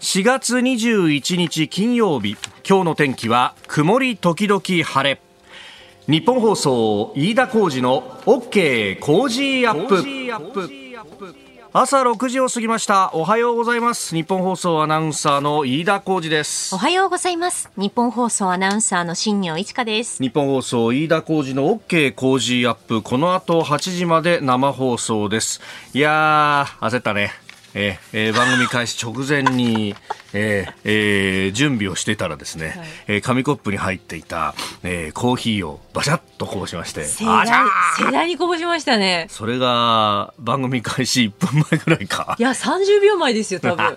4月21日金曜日。今日の天気は曇り時々晴れ。日本放送飯田浩二の OK 工事アップ。朝6時を過ぎました。おはようございます。日本放送アナウンサーの飯田浩二です。おはようございます。日本放送アナウンサーの新業一華です。日本放送飯田浩二の OK 工事アップ。この後8時まで生放送です。いやー焦ったねえー、番組開始直前に、えーえー、準備をしてたらですね、はい、えー、紙コップに入っていた、えー、コーヒーをバシャッとこぼしまして盛大にこぼしましたねそれが番組開始1分前ぐらいかいや30秒前ですよ多分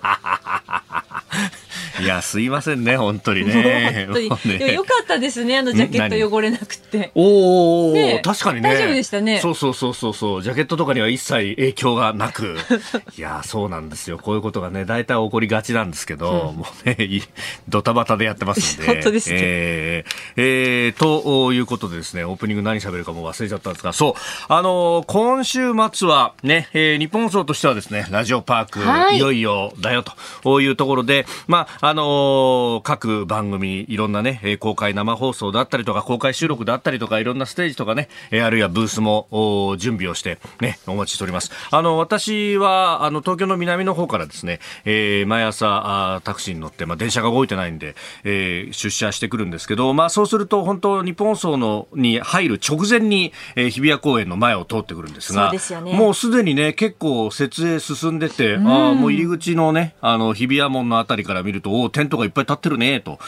いや、すいませんね、本当にね。本当に。でもよかったですね、あのジャケット汚れなくて。おお、ね、確かにね。大丈夫でしたね。そうそうそうそうそう、ジャケットとかには一切影響がなく。いや、そうなんですよ。こういうことがね、大体起こりがちなんですけど、うん、もうね、ドタバタでやってますんで。本当ですね。えー、えー、ということでですね、オープニング何喋るかも忘れちゃったんですが、そう、あのー、今週末はね、えー、日本放送としてはですね、ラジオパーク、はい、いよいよだよというところで、まあ、あのー、各番組、いろんなね、公開生放送だったりとか、公開収録だったりとか、いろんなステージとかね、あるいはブースも準備をして、ね、お待ちしております。あの、私は、あの、東京の南の方からですね、えー、毎朝、あタクシーに乗って、まあ、電車が動いてないんで、えー、出社してくるんですけど、まあ、そうすると、本当、日本放送のに入る直前に、えー、日比谷公園の前を通ってくるんですが、すね、もうすでにね、結構設営進んでて、あもう入り口のね、あの、日比谷門のあたりから見ると、おテントがいっぱい立ってるね、と。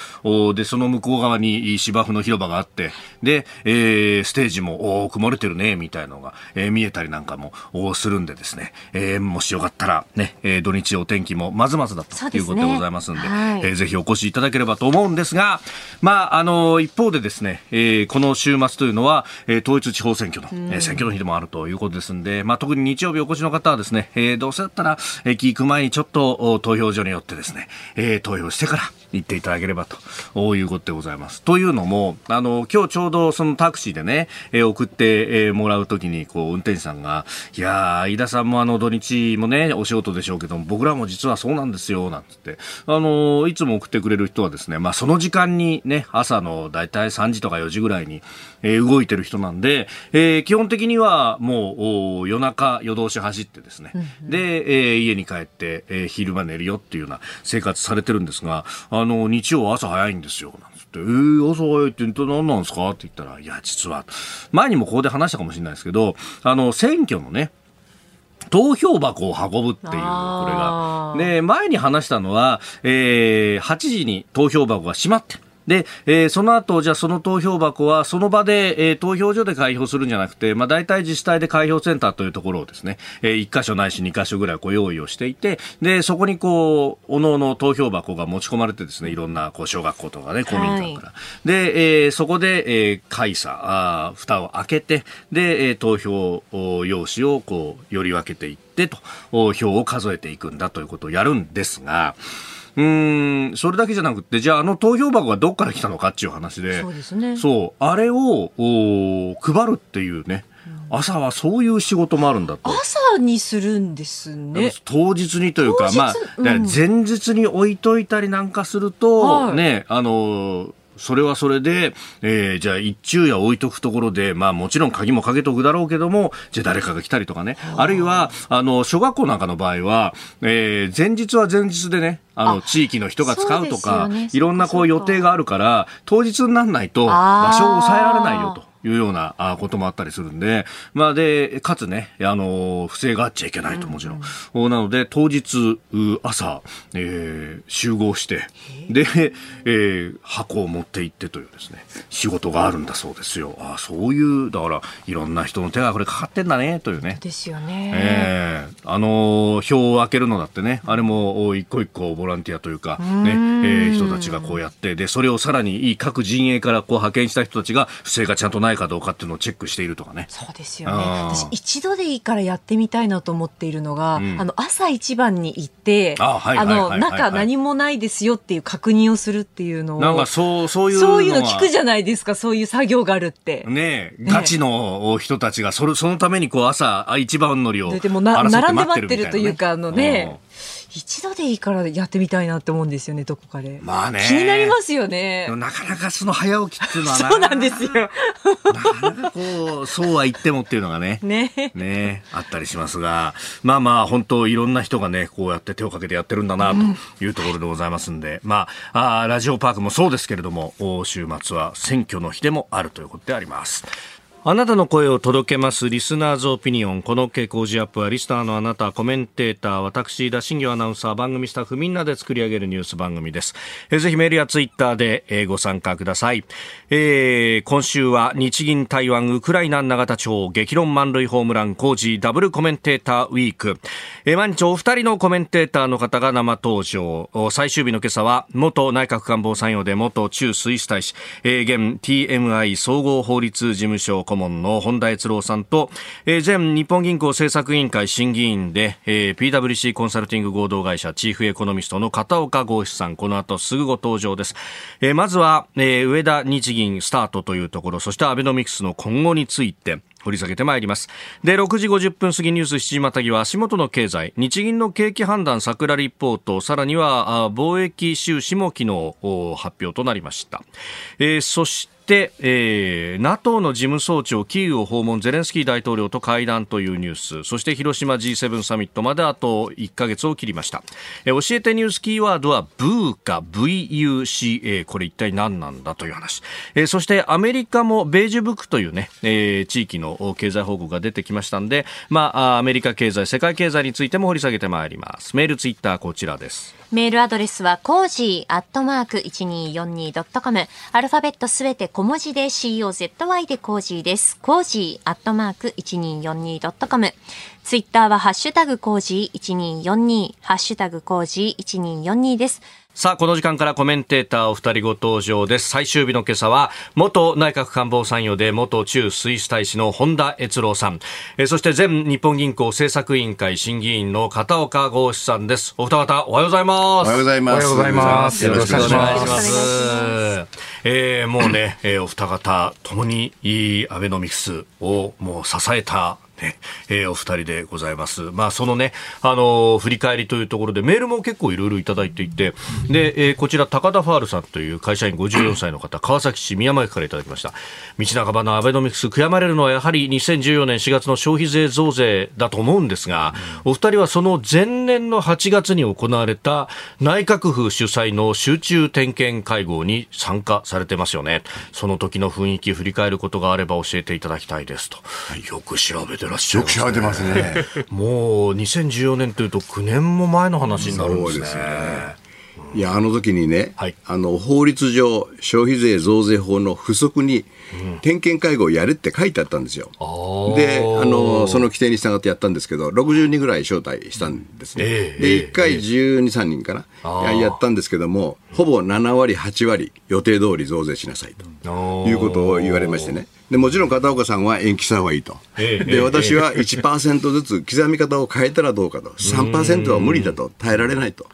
で、その向こう側に芝生の広場があって、で、えー、ステージも、お曇れてるね、みたいなのが、えー、見えたりなんかも、おするんでですね、えー、もしよかったら、ね、えー、土日お天気もまずまずだということでございますんで、はい、えー、ぜひお越しいただければと思うんですが、まあ、あの、一方でですね、えー、この週末というのは、えー、統一地方選挙の、えー、選挙の日でもあるということですんで、まあ、特に日曜日お越しの方はですね、えー、どうせだったら、駅行く前にちょっと投票所によってですね、えー、投票してから行っていただければということでございます。というのも、あの、今日ちょうどそのタクシーでね、えー、送って、えー、もらうときに、こう、運転手さんが、いやー、飯田さんもあの、土日もね、お仕事でしょうけども、僕らも実はそうなんですよ、なんつって、あの、いつも送ってくれる人はですね、まあ、その時間にね、朝のだいたい3時とか4時ぐらいに、えー、動いてる人なんで、えー、基本的にはもう夜中、夜通し走ってですね、うんうん、で、えー、家に帰って、えー、昼間寝るよっていうような生活されてるんですが、あの、日曜朝早いんですよ、なんつって、えー、朝早いって何なんですか？って言ったら、いや、実は、前にもここで話したかもしれないですけど、あの、選挙のね、投票箱を運ぶっていう、これが。で、前に話したのは、えー、8時に投票箱が閉まって、で、えー、その後、じゃあその投票箱はその場で、えー、投票所で開票するんじゃなくて、まあ大体自治体で開票センターというところをですね、えー、1箇所ないし2箇所ぐらいこう用意をしていて、で、そこにこう、おのおの投票箱が持ち込まれてですね、いろんなこう小学校とかね、公民館から。はい、で、えー、そこで、えー、開査、あ蓋を開けて、で、えー、投票用紙をこう、より分けていって、と、票を数えていくんだということをやるんですが、うん、それだけじゃなくて、じゃああの投票箱がどっから来たのかっていう話で、そうですね。そう、あれをお配るっていうね、朝はそういう仕事もあるんだと。朝にするんですね。当日にというか、まあ、前日に置いといたりなんかすると、はい、ね、あの、それはそれで、えー、じゃあ一昼夜置いとくところで、まあもちろん鍵もかけとくだろうけども、じゃあ誰かが来たりとかね。あるいは、あの、小学校なんかの場合は、えー、前日は前日でね、あの、地域の人が使うとか、ね、いろんなこう予定があるから、当日にならないと場所を抑えられないよと。いうようなこともあったりするんで、まあで、かつね、あの、不正があっちゃいけないともちろん。うん、なので、当日、朝、えー、集合して、で、えー、箱を持って行ってというですね、仕事があるんだそうですよ。あそういう、だから、いろんな人の手がこれかかってんだね、というね。ですよね。えー、あの、票を開けるのだってね、あれも一個一個ボランティアというか、ね、えー、人たちがこうやって、で、それをさらに各陣営からこう派遣した人たちが、不正がちゃんとないないかどうかっていうのをチェックしているとかね。そうですよね。私一度でいいからやってみたいなと思っているのが、うん、あの朝一番に行って、あの中何もないですよっていう確認をするっていうのを。なんかそうそういうそういうの聞くじゃないですか。そういう作業があるって。ねガチの人たちがそれそのためにこう朝一番乗りをでもな並んで待ってるというかあのね。一度でいいからやってみたいなって思うんですよね、どこかで。まあね。気になりますよね。なかなかその早起きっていうのはそうなんですよ。なかなかこう、そうは言ってもっていうのがね。ね。ね。あったりしますが、まあまあ、本当いろんな人がね、こうやって手をかけてやってるんだな、というところでございますんで、うん、まああ、ラジオパークもそうですけれども、週末は選挙の日でもあるということであります。あなたの声を届けますリスナーズオピニオン。この傾向ジアップはリスナーのあなた、コメンテーター、私、田新業アナウンサー、番組スタッフみんなで作り上げるニュース番組です。えぜひメールやツイッターで、え、ご参加ください。えー、今週は日銀台湾ウクライナ永田町激論満塁ホームラン工事ダブルコメンテーターウィーク。えー、毎日お二人のコメンテーターの方が生登場。最終日の今朝は、元内閣官房参与で元中スイス大使、えー、現 TMI 総合法律事務所顧問の本田悦郎さんと、えー、前日本銀行政策委員会審議員で、えー、PWC コンサルティング合同会社チーフエコノミストの片岡剛志さん、この後すぐご登場です。えー、まずは、えー、上田日銀スタートというところ、そしてアベノミクスの今後について、掘り下げてまいります。で、6時50分過ぎニュース7時またぎは足元の経済、日銀の景気判断桜リポート、さらには貿易収支も昨日発表となりました。えー、そして、えー、NATO の事務総長キーウを訪問ゼレンスキー大統領と会談というニュース。そして広島 G7 サミットまであと1ヶ月を切りました、えー、教えてニュースキーワードは VUCA VUCA これ一体何なんだという話、えー、そしてアメリカもベージュブックというね、えー、地域の経済報告が出てきましたんで、まあ、アメリカ経済世界経済についても掘り下げてまいります。メールツイッターこちらです。メールアドレスはコージーアットマーク 1242.com アルファベットすべて小文字で COZY でコージーです。コージーアットマーク 1242.com ツイッターはハッシュタグコージー1242ハッシュタグコージー1242です。さあ、この時間からコメンテーターお二人ご登場です。最終日の今朝は、元内閣官房参与で元中スイス大使の本田悦郎さん、えそして前日本銀行政策委員会審議員の片岡剛志さんです。お二方、おはようございます。おはようございます。おはようございます。よろしくお願いします。えー、もうね、えー、お二方ともにいいアベノミクスをもう支えたね、えー、お二人でございます。まあ、そのね、あのー、振り返りというところで、メールも結構いろいろいただいていて、で、えー、こちら、高田ファールさんという会社員54歳の方、川崎市宮前区からいただきました。道半ばのアベノミクス、悔やまれるのはやはり2014年4月の消費税増税だと思うんですが、お二人はその前年の8月に行われた内閣府主催の集中点検会合に参加されてますよね。その時の雰囲気振り返ることがあれば教えていただきたいですと。よく調べてらっしゃいます、ね、よく調べてますね。もう2014年というと9年も前の話になるんですね。そうですね。いや、あの時にね、はい、あの、法律上、消費税増税法の不足に、点検会合をやれって書いてあったんですよ。うん、で、あの、その規定に従ってやったんですけど、60人ぐらい招待したんですね。えー、で、1回12、3人かな、やったんですけども、ほぼ7割、8割、予定通り増税しなさいということを言われましてね。でもちろん片岡さんは延期した方がいいと、で私は1%ずつ刻み方を変えたらどうかと、3%は無理だと、耐えられないと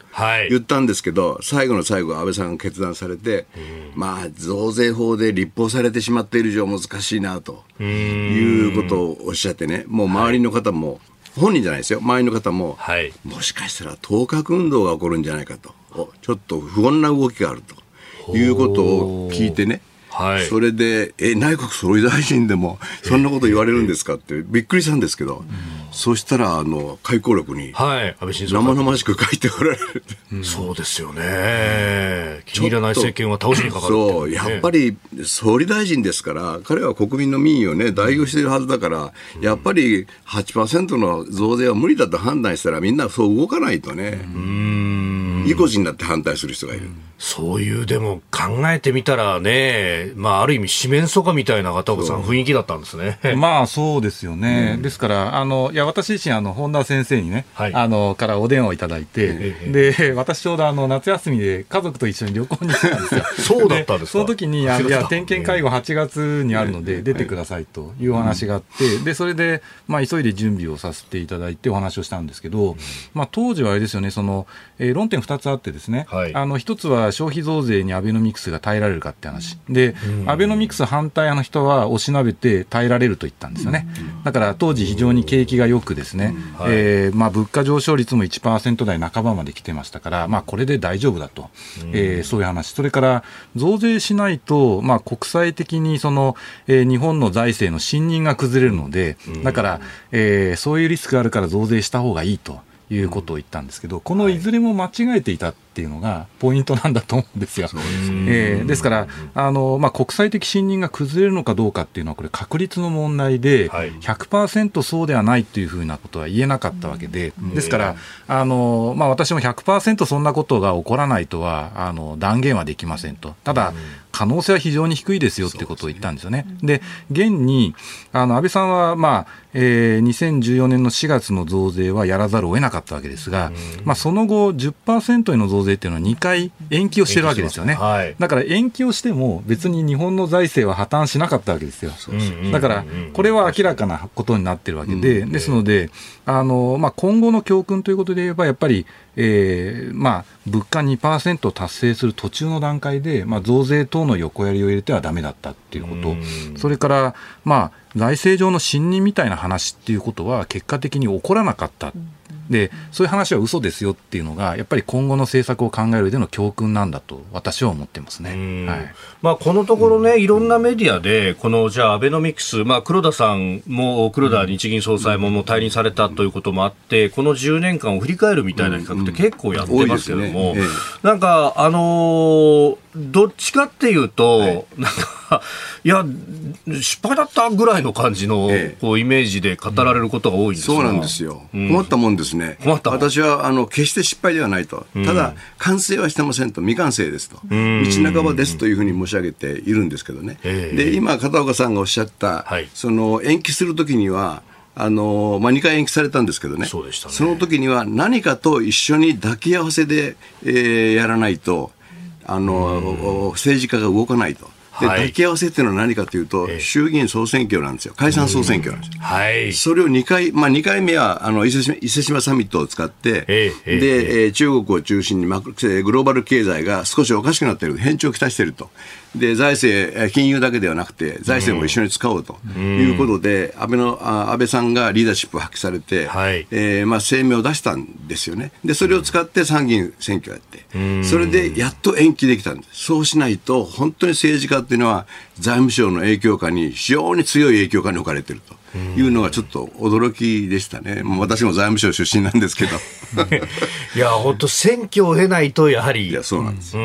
言ったんですけど、最後の最後、安倍さんが決断されて、まあ、増税法で立法されてしまっている以上、難しいなということをおっしゃってね、もう周りの方も、本人じゃないですよ、周りの方も、はい、もしかしたら当確運動が起こるんじゃないかと、ちょっと不穏な動きがあるということを聞いてね、はい、それで、え、内閣総理大臣でも、そんなこと言われるんですかって、びっくりしたんですけど、そしたら、あの、回顧録に、はい、生々しく書いておられる、うん、そうですよね。気に入らない政権は倒しにかかる、ね、そう、やっぱり総理大臣ですから、彼は国民の民意をね、代表しているはずだから、やっぱり8%の増税は無理だと判断したら、みんなそう動かないとね。うん。意固地になって反対する人がいる。そういう、でも考えてみたらね、まあ、ある意味、四面楚歌みたいな片岡さん、雰囲気だったんですね。まあ、そうですよね。うん、ですから、あの、いや、私自身、あの、本田先生にね、はい、あの、からお電話をいただいて、で、私ちょうど、あの、夏休みで家族と一緒に旅行に行ったんですよ。そうだったんですか？その時に、あいや、点検会合8月にあるので、出てくださいというお話があって、で、それで、まあ、急いで準備をさせていただいてお話をしたんですけど、まあ、当時はあれですよね、その、えー、論点2 2つあってですね、はい、あの1つは消費増税にアベノミクスが耐えられるかって話、で、アベノミクス反対派の人はおしなべて耐えられると言ったんですよね。だから当時非常に景気がよくですね、はい、えー、まあ、物価上昇率も1%台半ばまで来てましたから、まあ、これで大丈夫だと、えー、そういう話、それから増税しないと、まあ、国際的にその、えー、日本の財政の信任が崩れるので、だから、えー、そういうリスクがあるから増税した方がいいと。いうことを言ったんですけど、このいずれも間違えていたっていうのがポイントなんだと思うんですよ。ですえー、ですからあの、まあ、国際的信任が崩れるのかどうかっていうのはこれ確率の問題で、はい、100%そうではないというふうなことは言えなかったわけで、ですからあの、まあ、私も100%そんなことが起こらないとはあの断言はできませんと。ただ、可能性は非常に低いですよってことを言ったんですよね。で、現に、あの、安倍さんは、まあ、えー、2014年の4月の増税はやらざるを得なかったわけですが、まあ、その後10%への増税っていうのは2回延期をしてるわけですよね。はい、だから延期をしても別に日本の財政は破綻しなかったわけですよ。だから、これは明らかなことになってるわけで、ですので、あの、まあ、今後の教訓ということで言えば、やっぱり、えー、まあ、物価2%達成する途中の段階で、まあ、増税等の横やりを入れてはだめだったっていうこと、それから、まあ、財政上の信任みたいな話っていうことは結果的に起こらなかった。でそういう話は嘘ですよっていうのがやっぱり今後の政策を考える上での教訓なんだと私は思ってますね、はい。まあ、このところね、いろんなメディアでこのじゃあアベノミクス、まあ、黒田さんも黒田日銀総裁ももう退任されたということもあってこの10年間を振り返るみたいな企画って結構やってますけども、なんかあのーどっちかっていうと、はい、なんか、いや、失敗だったぐらいの感じの、ええ、こうイメージで語られることが多いんです、そうなんですよ、うん、困ったもんですね、私はあの決して失敗ではないと、ただ、完成はしてませんと、未完成ですと、道半ばですというふうに申し上げているんですけどね、で今、片岡さんがおっしゃった、はい、その延期するときには、あのまあ、2回延期されたんですけどね、そ、ね、の時には何かと一緒に抱き合わせで、えー、やらないと、あの政治家が動かないと。で、抱き合わせっていうのは何かというと、衆議院総選挙なんですよ。解散総選挙なんですよ。はい。それを2回、まあ2回目は、あの、伊勢志サミットを使って、で、え中国を中心に、ま、グローバル経済が少しおかしくなっている、変調をきたしていると。で財政、金融だけではなくて、財政も一緒に使おうということで、安倍の安倍さんがリーダーシップを発揮されて、はい、えー、まあ、声明を出したんですよね、でそれを使って参議院選挙をやって、それでやっと延期できたんです、そうしないと、本当に政治家っていうのは、財務省の影響下に、非常に強い影響下に置かれていると。いうのがちょっと驚きでしたね、もう私も財務省出身なんですけど。いや、本当、選挙を経ないと、やはり、いやそうなんです。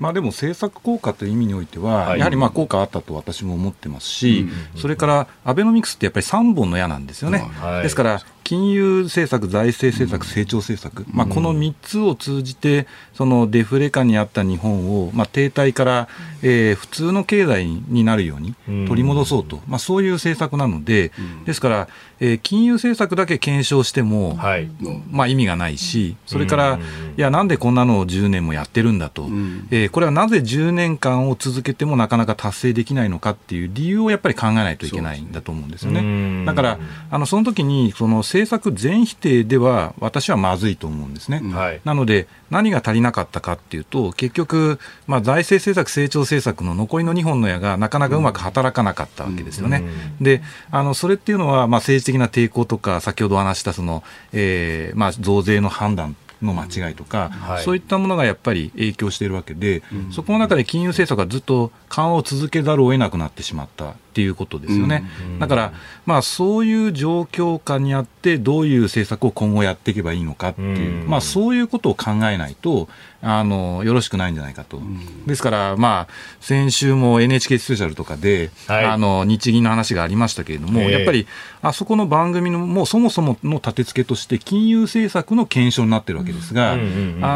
まあ、でも政策効果という意味においては、はい、やはりまあ効果あったと私も思ってますし、それからアベノミクスってやっぱり3本の矢なんですよね。はい、ですから金融政策、財政政策、成長政策、まあ、この3つを通じて、そのデフレ下にあった日本を、まあ、停滞から、えー、普通の経済になるように取り戻そうと、まあ、そういう政策なので、ですから、えー、金融政策だけ検証しても、はい、まあ、意味がないし、それから、いや、なんでこんなのを10年もやってるんだと、えー、これはなぜ10年間を続けてもなかなか達成できないのかっていう理由をやっぱり考えないといけないんだと思うんですよね。だから、あのその時にその政策全否定では私はまずいと思うんですね。はい、なので何が足りなかったかっていうと結局、まあ、財政政策、成長政策の残りの2本の矢がなかなかうまく働かなかったわけですよね。であのそれっていうのは、まあ、政治的な抵抗とか先ほど話したその、えーまあ、増税の判断の間違いとか、はい、そういったものがやっぱり影響しているわけで、うん、そこの中で金融政策がずっと緩和を続けざるを得なくなってしまったっていうことですよね。だから、まあ、そういう状況下にあって、どういう政策を今後やっていけばいいのかっていう、まあ、そういうことを考えないと、あのよろしくないんじゃないかと。ですから、まあ、先週も NHK スペシャルとかで、はい、あの日銀の話がありましたけれども、やっぱりあそこの番組のもうそもそもの立て付けとして、金融政策の検証になってるわけですが、あ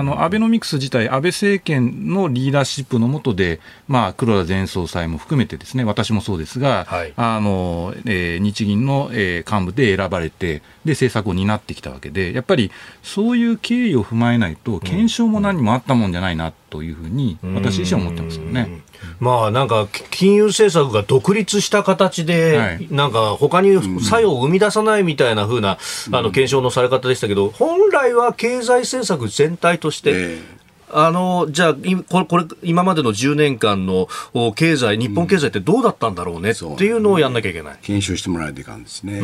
のアベノミクス自体、安倍政権のリーダーシップの下で、まあ、黒田前総裁も含めてですね、私もそうですが、はい、あのえー、日銀の、えー、幹部で選ばれてで、政策を担ってきたわけで、やっぱりそういう経緯を踏まえないと、検証も何もあったもんじゃないなというふうに、私自身は思ってますよね。まあなんか金融政策が独立した形で、はい、なんか他に作用を生み出さないみたいなふうな、あの検証のされ方でしたけど、本来は経済政策全体として、あのじゃあこれこれ今までの10年間の経済日本経済ってどうだったんだろうね、うん、っていうのをやんなきゃいけない、検証してもらえていかんですね。あ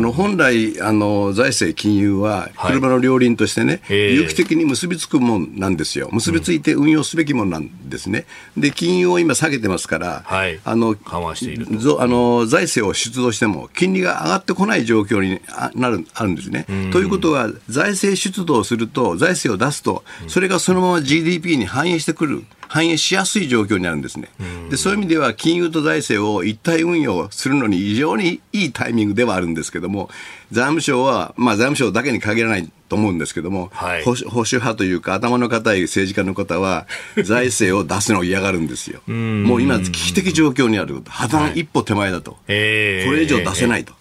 の本来あの財政金融は車の両輪としてね、はい、有機的に結びつくもんなんですよ。結びついて運用すべきもんなんですね。で金融を今下げてますから、はい、あの緩和しているあの財政を出動しても金利が上がってこない状況になるあるんですね。ということは財政出動すると財政を出すとそれがそのままま GDP に反映してくる、反映しやすい状況にあるんですね。でそういう意味では金融と財政を一体運用するのに非常にいいタイミングではあるんですけども、財務省は、まあ、財務省だけに限らないと思うんですけども、はい、保守派というか頭の固い政治家の方は 財政を出すのを嫌がるんですよ。もう今危機的状況にある。破綻一歩手前だと、はい、これ以上出せないと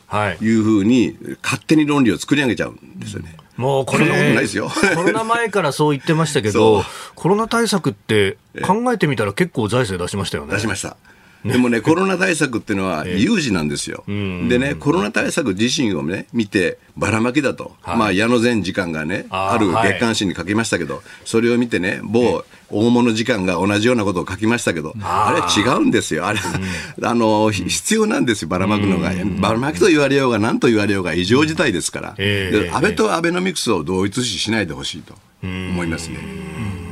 いうふうに勝手に論理を作り上げちゃうんですよね。もうこれ、コロナ前からそう言ってましたけど、コロナ対策って考えてみたら結構財政出しましたよね。出しました。でもね、コロナ対策っていうのは有事なんですよ。でね、コロナ対策自身をね、見て、ばらまきだと、まあ、矢野前時間がね、ある月刊誌に書きましたけど、それを見てね、某大物時間が同じようなことを書きましたけど、あれ違うんですよ。あれ、あの、必要なんですよ、ばらまくのが。ばらまきと言われようが、何と言われようが異常事態ですから。安倍とアベノミクスを同一視しないでほしいと思いますね。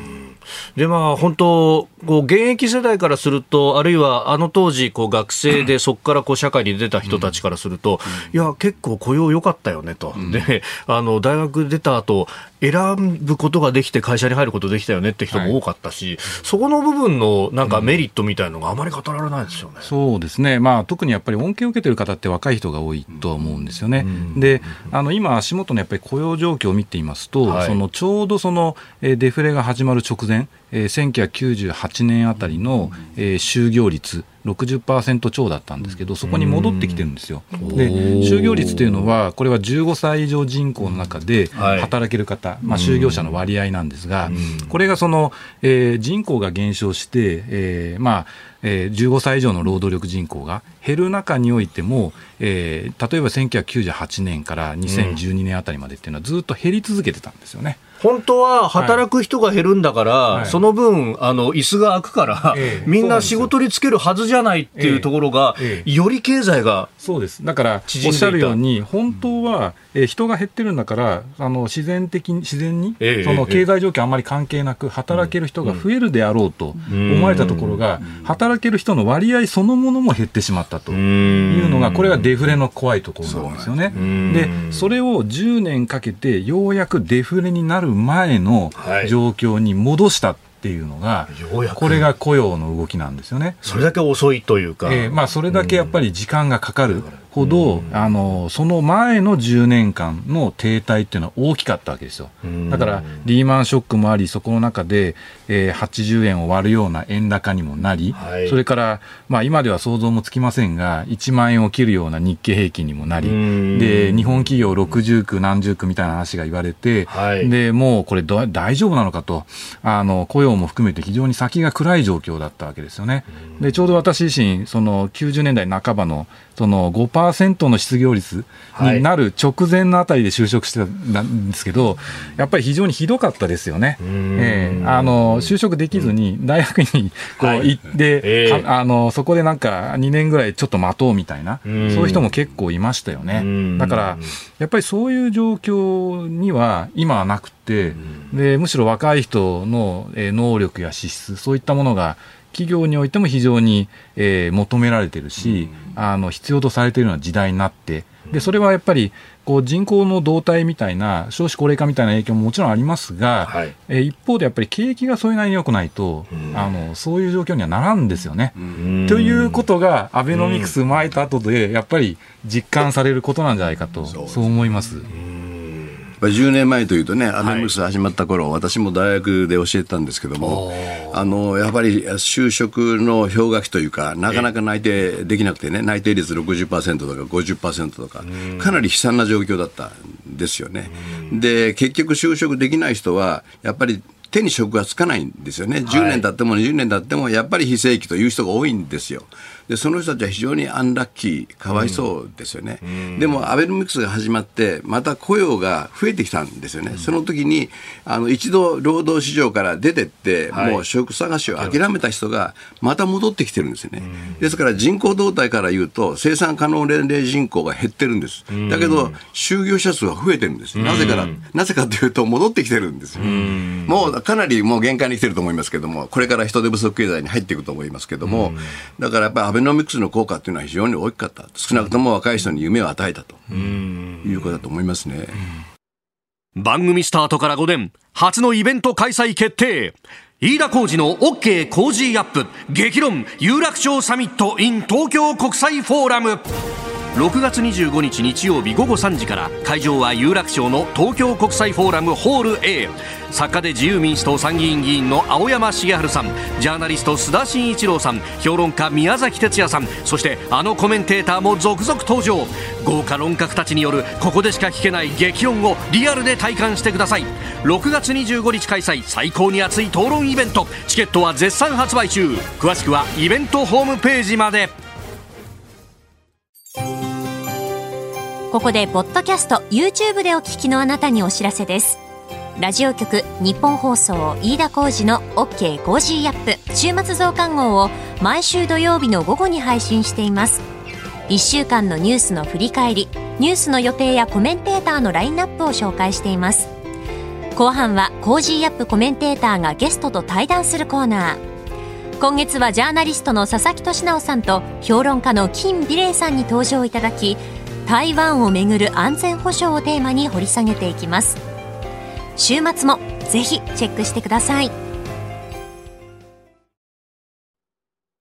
でまあ、本当、こう現役世代からすると、あるいはあの当時、こう学生でそこからこう社会に出た人たちからすると、いや、結構雇用良かったよねと、であの大学出た後選ぶことができて会社に入ることできたよねって人も多かったし、はい、そこの部分のなんかメリットみたいのがあまり語られないですよね、うん、そうですね、まあ、特にやっぱり恩恵を受けてる方って若い人が多いとは思うんですよね。うん、であの今、足元のやっぱり雇用状況を見ていますと、はい、そのちょうどそのデフレが始まる直前、えー、1998年あたりの、えー、就業率60%超だったんですけど、そこに戻ってきてるんですよ。で、就業率というのは、これは15歳以上人口の中で働ける方、はい、まあ、就業者の割合なんですが、これがその、えー、人口が減少して、えー、まあ、えー、15歳以上の労働力人口が減る中においても、えー、例えば1998年から2012年あたりまでっていうのはずっと減り続けてたんですよね。本当は働く人が減るんだから、はい、その分、あの椅子が空くから、えみんな仕事に就けるはずじゃないっていうところが、えより経済がそうです。だからおっしゃるように、本当は、え人が減ってるんだから、あの自然的に自然に、その経済状況あんまり関係なく、働ける人が増えるであろうと思われたところが、働ける人の割合そのものも減ってしまったというのが、これがデフレの怖いところなんですよね。で、それを10年かけて、ようやくデフレになる前の状況に戻した。っていうのが、これが雇用の動きなんですよね。それだけ遅いというか、えー、まあ、それだけやっぱり時間がかかるほど、あのその前の10年間の停滞っていうのは大きかったわけですよ。だからリーマンショックもあり、そこの中で、えー、80円を割るような円高にもなり、はい、それから、まあ、今では想像もつきませんが、1万円を切るような日経平均にもなり、で日本企業60区、何十区みたいな話が言われて、はい、でもうこれ大丈夫なのかとあの、雇用も含めて非常に先が暗い状況だったわけですよね。でちょうど私自身その90年代半ばのその5%の失業率になる直前のあたりで就職してたんですけど、やっぱり非常にひどかったですよね。えー、あの就職できずに大学にこう行って、はいえ。ー、あのそこでなんか2年ぐらいちょっと待とうみたいな、そういう人も結構いましたよね。だからやっぱりそういう状況には今はなくて、でむしろ若い人の能力や資質そういったものが企業においても非常に、えー、求められてるし、うん、あの必要とされているような時代になってでそれはやっぱりこう人口の動態みたいな少子高齢化みたいな影響ももちろんありますが、はい、えー、一方でやっぱり景気がそれなりに良くないと、うん、あのそういう状況にはならんですよね。うん、ということがアベノミクス巻いた後でやっぱり実感されることなんじゃないかと、そう思います。10年前というとね、アベノミクス始まった頃、はい、私も大学で教えてたんですけども、あのやっぱり就職の氷河期というか、なかなか内定できなくてね、内定率60%とか50%とか、かなり悲惨な状況だったんですよね。で、結局就職できない人は、やっぱり手に職がつかないんですよね。10年経っても20年経っても、やっぱり非正規という人が多いんですよ。でその人たちは非常にアンラッキー、かわいそうですよね、うん、でもアベノミクスが始まって、また雇用が増えてきたんですよね、うん、その時にあの一度労働市場から出てって、はい、もう職探しを諦めた人がまた戻ってきてるんですよね、うん、ですから人口動態から言うと、生産可能年齢人口が減ってるんです、だけど、就業者数は増えてるんです、なぜから、なぜかというと、戻ってきてるんですよ、もうかなりもう限界に来てると思いますけども、これから人手不足経済に入っていくと思いますけども、だからやっぱりアベノミクスの効果っていうのは非常に大きかった。少なくとも若い人に夢を与えたということだと思いますね。番組スタートから5年、初のイベント開催決定。飯田浩二の OK 工事アップ激論有楽町サミット in 東京国際フォーラム6月25日日曜日午後3時から会場は有楽町の東京国際フォーラムホール A 作家で自由民主党参議院議員の青山茂春さんジャーナリスト須田慎一郎さん評論家宮崎哲也さんそしてあのコメンテーターも続々登場。豪華論客たちによるここでしか聞けない激論をリアルで体感してください。6月25日開催最高に熱い討論イベント。チケットは絶賛発売中。詳しくはイベントホームページまで。ここでポッドキャスト YouTube でお聞きのあなたにお知らせです。ラジオ局ニッポン放送飯田浩司の OK コージーアップ週末増刊号を毎週土曜日の午後に配信しています。1週間のニュースの振り返りニュースの予定やコメンテーターのラインナップを紹介しています。後半は Cozy Up コメンテーターがゲストと対談するコーナー。今月はジャーナリストの佐々木俊尚さんと評論家の金美齢さんに登場いただき台湾をめぐる安全保障をテーマに掘り下げていきます週末もぜひチェックしてください。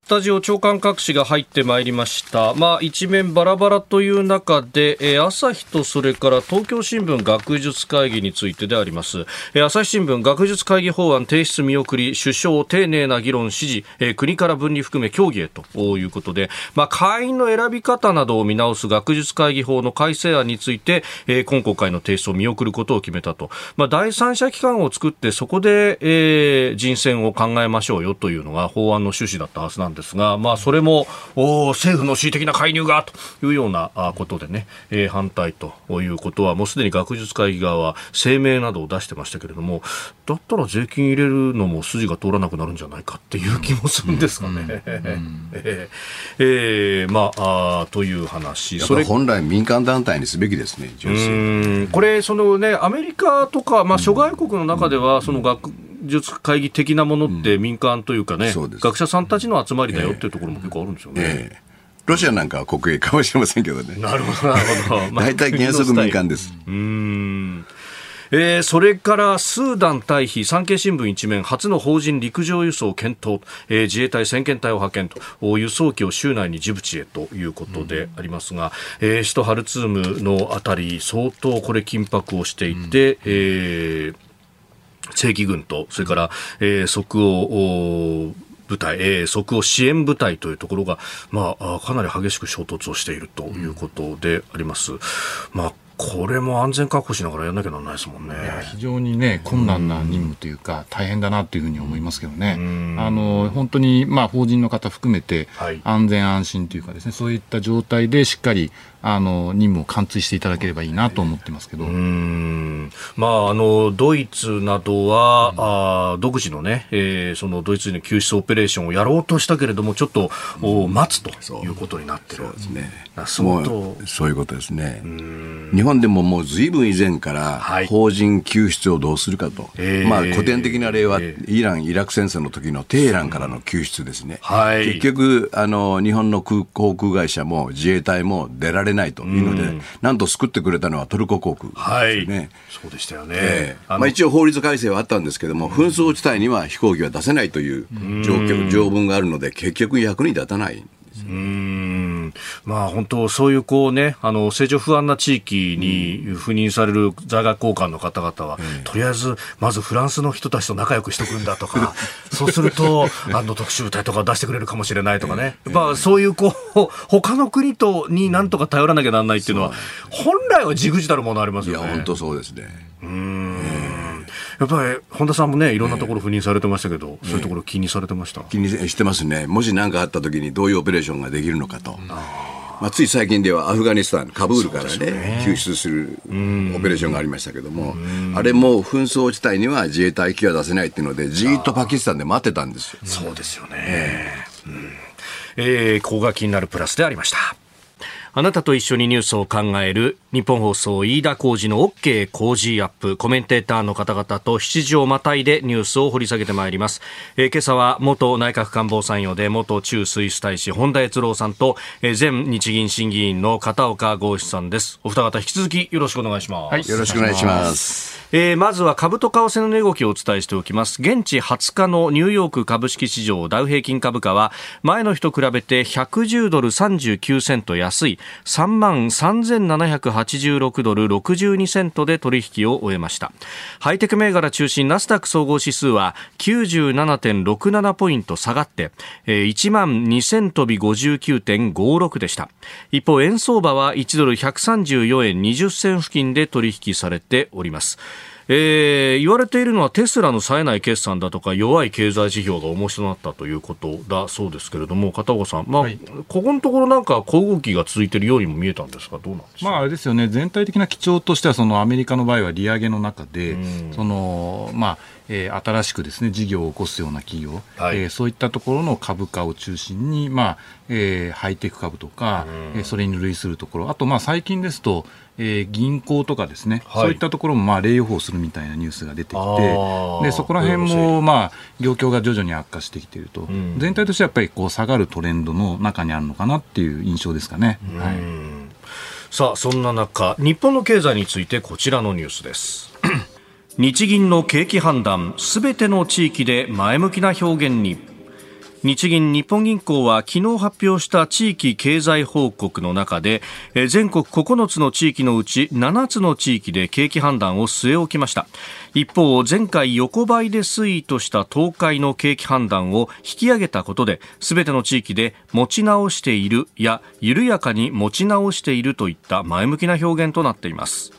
タジオ長官各紙が入ってまいりました。まあ、一面バラバラという中で、えー、朝日とそれから東京新聞学術会議についてであります。えー、朝日新聞学術会議法案提出見送り、首相丁寧な議論指示、えー、国から分離含め協議へということで、まあ、会員の選び方などを見直す学術会議法の改正案について、えー、今国会の提出を見送ることを決めたと。まあ、第三者機関を作って、そこで、えー、人選を考えましょうよというのが法案の趣旨だったはずなんですですが、まあ、それも政府の恣意的な介入がというようなことでね、えー、反対ということはもうすでに学術会議側は声明などを出してましたけれどもだったら税金入れるのも筋が通らなくなるんじゃないかっていう気もするんですかね。ええー、まああという話。それ本来民間団体にすべきですねこれそのねアメリカとか、まあ、諸外国の中では、その学術会議的なものって民間というかね、うん、学者さんたちの集まりだよっていうところも結構あるんですよね。えーロシアなんかは国営かもしれませんけどね。なるほど、なるほど。大体原則民間です。うん。えー、それからスーダン退避産経新聞一面初の法人陸上輸送検討、えー、自衛隊先遣隊を派遣と輸送機を州内にジブチへということでありますが、うん、えー、首都ハルツームのあたり相当これ緊迫をしていて、うん、えー正規軍と、それから、えー、即応部隊、えー、即応支援部隊というところが、まあ、かなり激しく衝突をしているということであります。うん、まあこれも安全確保しながらやらなきゃならないですもんね。非常にね、困難な任務というか、大変だなというふうに思いますけどね。あの、本当に、まあ、法人の方含めて、安全安心というかですね、そういった状態でしっかり、あの任務を完遂していただければいいなと思ってますけど、まあ、あのドイツなどは、うん、あ独自の,、ねえー、そのドイツの救出オペレーションをやろうとしたけれどもちょっと、うん、待つということになってる。そうですね。そういうことですね。日本でももうずいぶん以前から法人救出をどうするかと、はい、まあ、古典的な例は、イラン・イラク戦争の時のテヘランからの救出ですね、はい、結局あの日本の空航空会社も自衛隊も出られれないというので、うん、なんと救ってくれたのはトルコ航空ですね、はい、そうでしたよね、えー、まあ、一応法律改正はあったんですけども、紛争地帯には飛行機は出せないという状況、条文があるので、結局役に立たない。うん。まあ本当そういうこうね、あの、政情不安な地域に赴任される在学交換の方々は、とりあえず、まずフランスの人たちと仲良くしとくんだとか、そうすると、あの特殊部隊とか出してくれるかもしれないとかね。やっぱそういうこう、他の国とになんとか頼らなきゃならないっていうのは、本来はじぐじたるものありますよね。いや、本当そうですね。うんやっぱり本田さんもね、いろんなところ赴任されてましたけど、そういうところ気にされてました？気にしてますね。もし何かあった時にどういうオペレーションができるのかと。まあ、つい最近ではアフガニスタン、カブールからね、ね救出するオペレーションがありましたけども、あれも紛争地帯には自衛隊機は出せないっていうので、じっとパキスタンで待ってたんですよ。そうですよね。えー、ここが気になるプラスでありました。あなたと一緒にニュースを考える日本放送飯田浩二の OK 工事アップ。コメンテーターの方々と7時をまたいでニュースを掘り下げてまいります、えー、今朝は元内閣官房参与で元中スイス大使本田悦郎さんと、えー、前日銀審議員の片岡剛志さんです。お二方引き続きよろしくお願いします、はい、よろしくお願いします。えー、まずは株と為替の値動きをお伝えしておきます。現地20日のニューヨーク株式市場ダウ平均株価は前の日と比べて110ドル39セント安い3万3786ドル62セントで取引を終えました。ハイテク銘柄中心ナスダック総合指数は97.67ポイント下がって、1万2000飛び59.56でした。一方、円相場は1ドル134円20銭付近で取引されております。えー、言われているのはテスラの冴えない決算だとか弱い経済指標が重しとなったということだそうですけれども片岡さん、まあ、はい、ここのところなんか小動きが続いているようにも見えたんですがどうなんですか、まあ、あれですよね。全体的な基調としてはそのアメリカの場合は利上げの中で、そのまあえー、新しくですね事業を起こすような企業、はい、えー、そういったところの株価を中心に、まあえー、ハイテク株とか、えー、それに類するところ。あとまあ最近ですとえー、銀行とかですね、はい、そういったところもまあ例予報するみたいなニュースが出てきて、でそこら辺もまあ業況が徐々に悪化してきていると、うん、全体としてはやっぱりこう下がるトレンドの中にあるのかなっていう印象ですかね。はい、さあそんな中、日本の経済についてこちらのニュースです。日銀の景気判断、すべての地域で前向きな表現に。日銀日本銀行は昨日発表した地域経済報告の中で全国9つの地域のうち7つの地域で景気判断を据え置きました。一方前回横ばいで推移とした東海の景気判断を引き上げたことで全ての地域で持ち直しているや緩やかに持ち直しているといった前向きな表現となっています。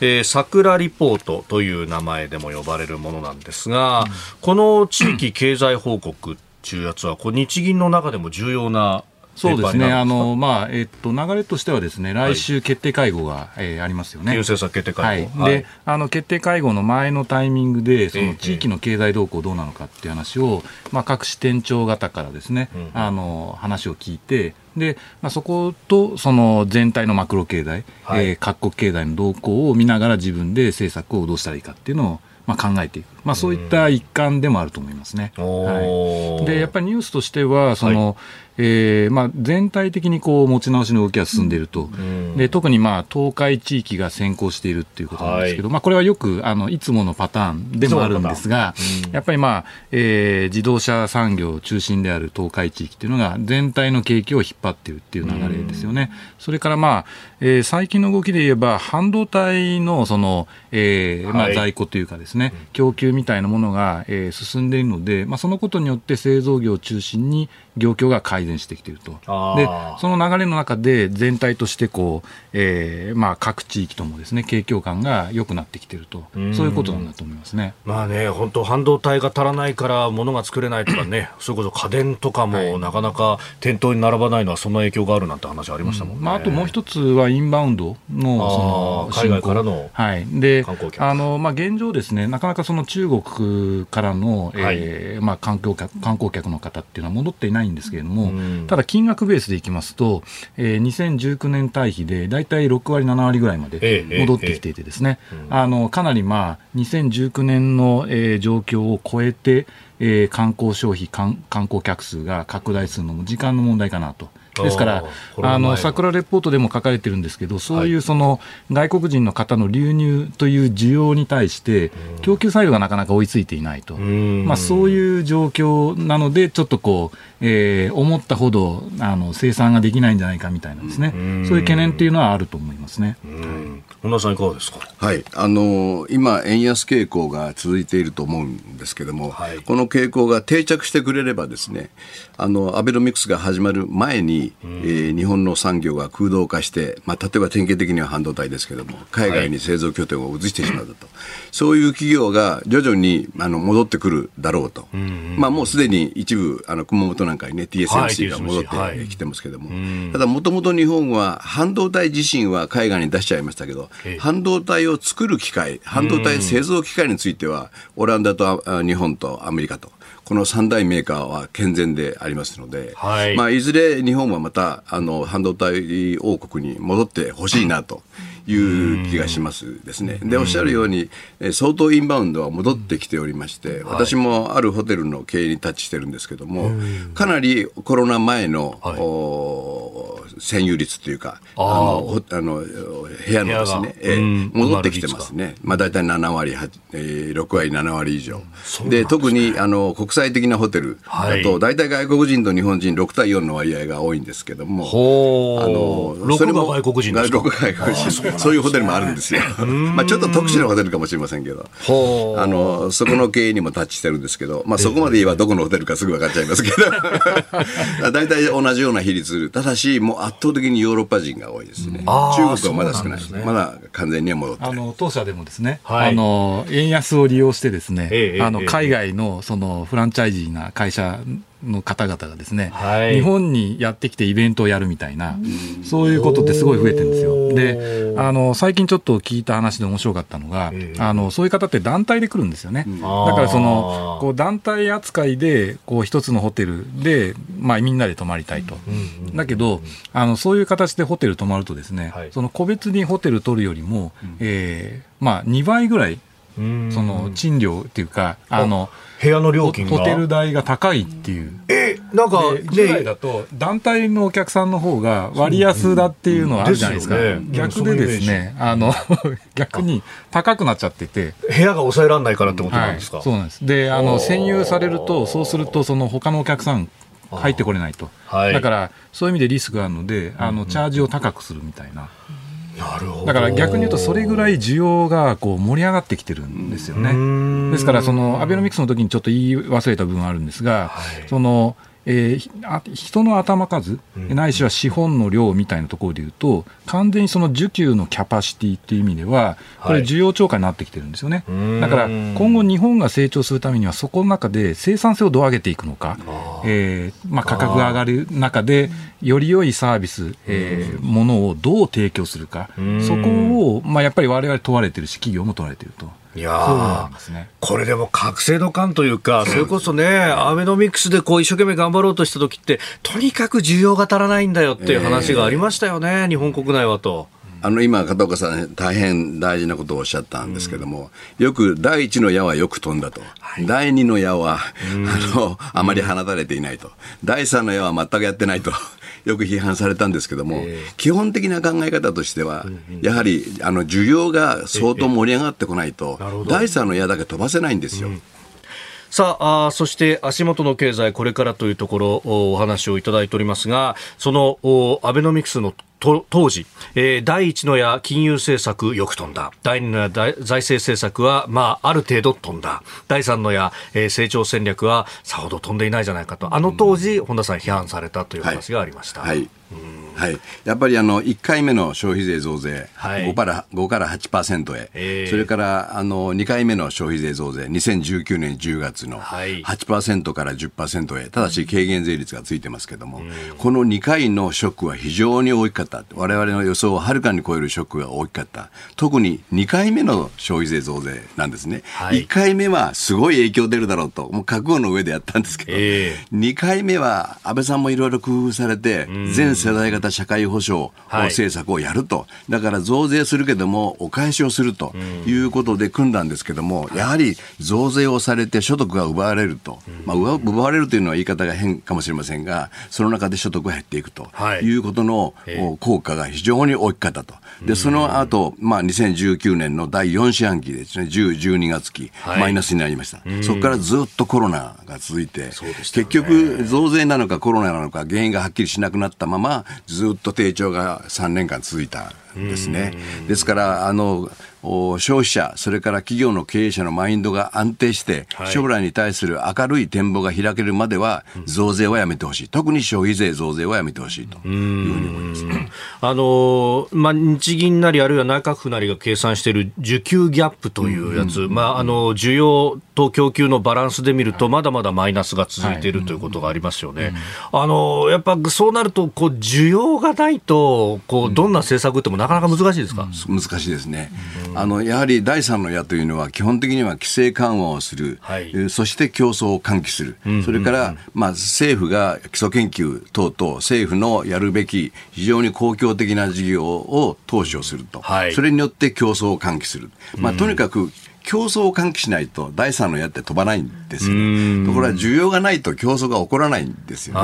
えー、桜リポートという名前でも呼ばれるものなんですが、うん、この地域経済報告というやつは、こ日銀の中でも重要なそうですね、あのまあえっと、流れとしては、ですね来週、決定会合が、はえー、ありますよね。政策決定会合、はい、であの決定会合の前のタイミングで、その地域の経済動向どうなのかっていう話を、まあ、各支店長方からですね、うん、あの話を聞いて、でまあ、そことその全体のマクロ経済、はい、えー、各国経済の動向を見ながら自分で政策をどうしたらいいかっていうのをまあ、考えていく、まあ、そういった一環でもあると思いますね。はい、でやっぱりニュースとしてはその、はい。えーまあ、全体的にこう持ち直しの動きが進んでいると、うん、で特にまあ東海地域が先行しているということなんですけど、はい、まあ、これはよくあのいつものパターンでもあるんですが、うん、やっぱり、まあえー、自動車産業中心である東海地域というのが全体の景気を引っ張っているっていう流れですよね。うん、それから、まあえー、最近の動きで言えば半導体のその、えーまあ、在庫というかですね、はい、供給みたいなものが、えー、進んでいるので、まあ、そのことによって製造業を中心に業況が改善してきていると。で、その流れの中で全体としてこう、えー、まあ各地域ともですね、景況感が良くなってきていると、そういうことなんだと思いますね。まあね、本当半導体が足らないから物が作れないとかね、それこそ家電とかもなかなか店頭に並ばないのはそんな影響があるなんて話ありましたもんね。うん、まあ、あともう一つはインバウンドのその海外からのはい。で、あの、まあ現状ですね、なかなかその中国からの、えー、まあ観光客、観光客の方っていうのは戻っていないんですけれども、ただ金額ベースでいきますと、えー、2019年対比で大体6割、7割ぐらいまで戻ってきていてですね、あのかなりまあ2019年の、えー、状況を超えて、えー、観光消費観、観光客数が拡大するのも時間の問題かなと。ですから、あの桜レポートでも書かれてるんですけど、そういうその外国人の方の流入という需要に対して、供給サイドがなかなか追いついていないと、まあ、そういう状況なので、ちょっとこう、えー、思ったほどあの生産ができないんじゃないかみたいなですね、そういう懸念っていうのはあると思いますね。本田さんいかがですか？はい、あの今円安傾向が続いていると思うんですけども、はい、この傾向が定着してくれればですね、あのアベノミクスが始まる前に、うん、えー、日本の産業が空洞化して、まあ例えば典型的には半導体ですけども、海外に製造拠点を移してしまうと、はい、そういう企業が徐々にあの戻ってくるだろうと、うん、まあもうすでに一部あの熊本なんかにね TSMC が戻ってきてますけども、はい、ただもともと日本は半導体自身は海外に出しちゃいましたけど、半導体を作る機械、半導体製造機械については、オランダと日本とアメリカと。この三大メーカーは健全でありますので、はい、まあ、いずれ日本はまたあの半導体王国に戻ってほしいなと。いう気がしますですね。で、おっしゃるように、相当インバウンドは戻ってきておりまして、私もあるホテルの経営にタッチしてるんですけども、かなりコロナ前の、はい、占有率というか、あのあの部屋のですね、え戻ってきてますね。まあ大体7割、えー、6割、7割以上。で、特にあの国際的なホテルだと、大体外国人と日本人6対4の割合が多いんですけども、あのそれも外国人ですか？外国人。そういうホテルもあるんですよ。まあちょっと特殊なホテルかもしれませんけど、あのそこの経営にもタッチしてるんですけど、まあそこまで言えばどこのホテルかすぐ分かっちゃいますけど、大体同じような比率、ただしもう圧倒的にヨーロッパ人が多いですね。中国はまだ少ない。まだ完全には戻ってあの当社でもですね、はい、あの円安を利用してですね、ええ、あの海外のそのフランチャイジーな会社の方々がですね、はい、日本にやってきてイベントをやるみたいな、そういうことってすごい増えてるんですよ。で、あの、最近ちょっと聞いた話で面白かったのが、あの、そういう方って団体で来るんですよね。だからその、こう団体扱いで、こう一つのホテルで、まあみんなで泊まりたいと。だけど、あの、そういう形でホテル泊まるとですね、はい、その個別にホテル取るよりも、えー、まあ2倍ぐらい、その賃料っていうか、あの、部屋の料金ホテル代が高いっていう。え、なんか、従来だと団体のお客さんの方が割安だっていうのはあるじゃないですか。すね、逆でですね、あの、逆に高くなっちゃってて。部屋が抑えられないからってことなんですか、はい、そうなんです。で、あの、占有されると、そうすると、その他のお客さん入ってこれないと。はい、だから、そういう意味でリスクがあるので、あの、チャージを高くするみたいな。なるほどだから逆に言うと、それぐらい需要がこう盛り上がってきてるんですよね。ですから、そのアベノミクスの時にちょっと言い忘れた部分あるんですが、はい、そのえー、人の頭数、ないしは資本の量みたいなところでいうと、完全にその需給のキャパシティっていう意味では、これ、需要超過になってきてるんですよね。はい、だから、今後、日本が成長するためには、そこの中で生産性をどう上げていくのか、えーまあ、価格が上がる中で、より良いサービス、えー、ものをどう提供するか、そこを、まあ、やっぱりわれわれ問われてるし、企業も問われてると。いやね、これでも覚醒の感というか、それこそね、アベノミクスでこう一生懸命頑張ろうとした時って、とにかく需要が足らないんだよっていう話がありましたよね、えー、日本国内はと。あの今、片岡さん、大変大事なことをおっしゃったんですけども、うん、よく第一の矢はよく飛んだと、はい、第二の矢は、あのあまり放たれていないと、第三の矢は全くやってないと。よく批判されたんですけども、えー、基本的な考え方としては、やはりあの需要が相当盛り上がってこないと、第三の矢だけ飛ばせないんですよ。うん。さあそして足元の経済、これからというところお話をいただいておりますが、そのアベノミクスの当時、えー、第一の矢金融政策よく飛んだ。第二の矢財政政策は、まあ、ある程度飛んだ。第三の矢、えー、成長戦略はさほど飛んでいないじゃないかと。あの当時、本田さん批判されたという話がありました。はい、はいはい、やっぱりあの1回目の消費税増税、はい、5, から5から8%へ、えー、それからあの2回目の消費税増税、2019年10月の8%から10%へ、ただし軽減税率がついてますけれども、うん、この2回のショックは非常に大きかった、われわれの予想をはるかに超えるショックが大きかった、特に2回目の消費税増税なんですね、はい、1回目はすごい影響出るだろうと、もう覚悟の上でやったんですけど、えー、2回目は安倍さんもいろいろ工夫されて、全世代型型社会保障政策をやると、はい、だから増税するけども、お返しをするということで組んだんですけども、やはり増税をされて所得が奪われると、まあ、奪われるというのは言い方が変かもしれませんが、その中で所得が減っていくとい。うことの効果が非常に大きかったと。で、その後、まあ、2019年の第4四半期ですね、10、12月期、マイナスになりました。そこからずっとコロナが続いて、結局、増税なのかコロナなのか原因がはっきりしなくなったまま、ずっと低調が3年間続いた。んですね。ですから、あの、消費者、それから企業の経営者のマインドが安定して、将来に対する明るい展望が開けるまでは、増税はやめてほしい、特に消費税増税はやめてほしいというふうに思います、ね、あのまあ、日銀なり、あるいは内閣府なりが計算している需給ギャップというやつ、まあ、あの需要と供給のバランスで見ると、まだまだマイナスが続いているということがありますよね。あのやっぱそうなるとこう、需要がないとこう、どんな政策ってもなかなか難しいですか、難しいですね。あのやはり第三の矢というのは基本的には規制緩和をする、はい、そして競争を喚起する、それから、まあ、政府が基礎研究等々政府のやるべき非常に公共的な事業を投資をすると、はい、それによって競争を喚起する、まあ、とにかく競争を喚起しないと第三の矢って飛ばないんですよね。ところが需要がないと競争が起こらないんですよね。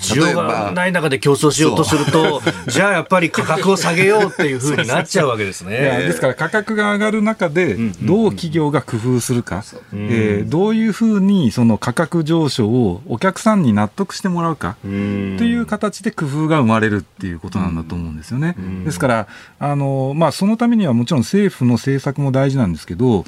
需要がない中で競争しようとすると、じゃあやっぱり価格を下げようっていうふうになっちゃうわけですね。ですから価格が上がる中で、どう企業が工夫するか、えー、どういうふうにその価格上昇をお客さんに納得してもらうかという形で工夫が生まれるっていうことなんだと思うんですよね。ですから、あのまあ、そのためにはもちろん政府の政策も大事なんですけど、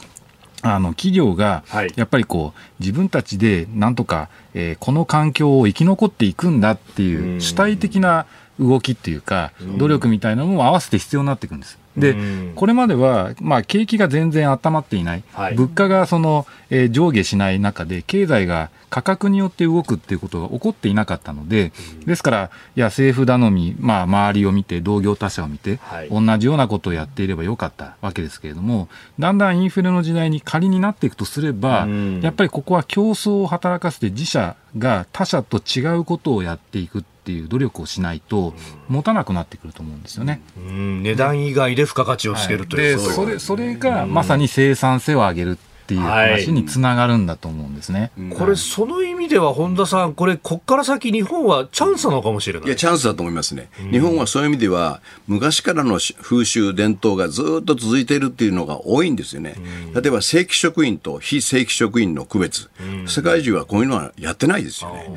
あの企業がやっぱりこう自分たちでなんとか、えー、この環境を生き残っていくんだっていう主体的な動きっていうか努力みたいなのも合わせて必要になっていくんです。で、これまでは、まあ、景気が全然温まっていない、はい、物価がその、えー、上下しない中で、経済が価格によって動くっていうことが起こっていなかったので、ですから、いや、政府頼み、まあ、周りを見て、同業他社を見て、はい、同じようなことをやっていればよかったわけですけれども、だんだんインフレの時代に仮になっていくとすれば、やっぱりここは競争を働かせて、自社が他社と違うことをやっていく。っていう努力をしないと持たなくなってくると思うんですよね。値段以外で付加価値をつけるという、はい、それそれがまさに生産性を上げるっていう話につながるんだと思うんですね、はい、これ、その意味では本田さん、これ、ここから先、日本はチャンスなのかもしれない。いや、チャンスだと思いますね、日本はそういう意味では、昔からの風習、伝統がずっと続いているっていうのが多いんですよね、例えば正規職員と非正規職員の区別、世界中はこういうのはやってないですよね。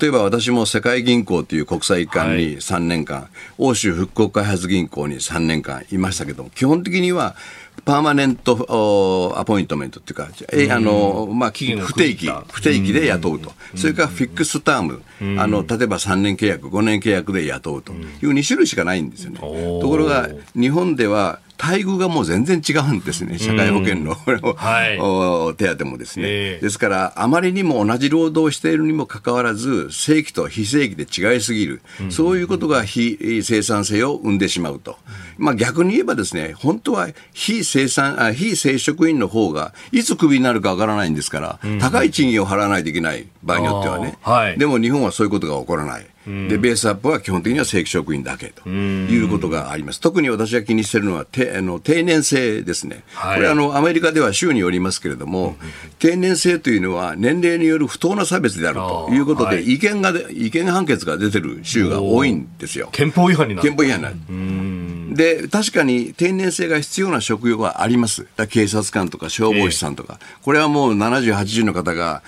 例えば私も世界銀行という国際機関に3年間、はい、欧州復興開発銀行に3年間いましたけども、基本的にはパーマネントアポイントメントっていうか、えあのまあ、不定期、不定期で雇うと、それからフィックスターム、あの例えば3年契約、5年契約で雇うという2種類しかないんですよね。ところが、日本では待遇がもう全然違うんですね、社会保険の、はい、手当もですね、えー、ですから、あまりにも同じ労働をしているにもかかわらず、正規と非正規で違いすぎる、うん、そういうことが非生産性を生んでしまうと、まあ、逆に言えばですね、本当は非生産あ非正職員の方がいつクビになるかわからないんですから、うん、高い賃金を払わないといけない場合によってはね、はい、でも日本はそういうことが起こらない。でベースアップは基本的には正規職員だけということがあります。特に私が気にしているのはてあの定年制ですね。はい、これあのアメリカでは州によりますけれども、定年制というのは年齢による不当な差別であるということで、意見が意見判決が出てる州が多いんですよ。憲法違反になる。憲法違反になる。で、確かに定年制が必要な職業はあります。警察官とか消防士さんとか、えー、これはもう70、80の方が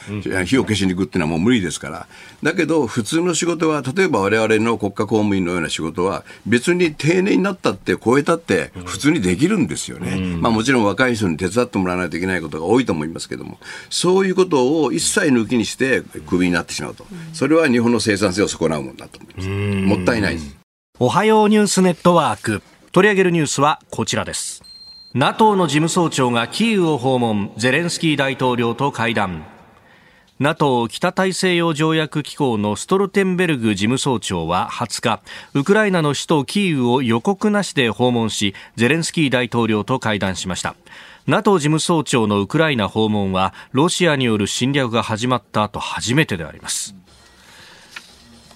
火を消しに行くっていうのはもう無理ですから。だけど、普通の仕事は、例えば我々の国家公務員のような仕事は、別に定年になったって、超えたって、普通にできるんですよね。うん、まあもちろん若い人に手伝ってもらわないといけないことが多いと思いますけども、そういうことを一切抜きにして、クビになってしまうと。それは日本の生産性を損なうもんだと思います。もったいないです。おはようニュースネットワーク。取り上げるニュースはこちらです。NATO の事務総長がキーウを訪問ゼレンスキー大統領と会談。NATO 北大西洋条約機構のストルテンベルグ事務総長は20日ウクライナの首都キーウを予告なしで訪問しゼレンスキー大統領と会談しました。NATO 事務総長のウクライナ訪問はロシアによる侵略が始まった後初めてであります。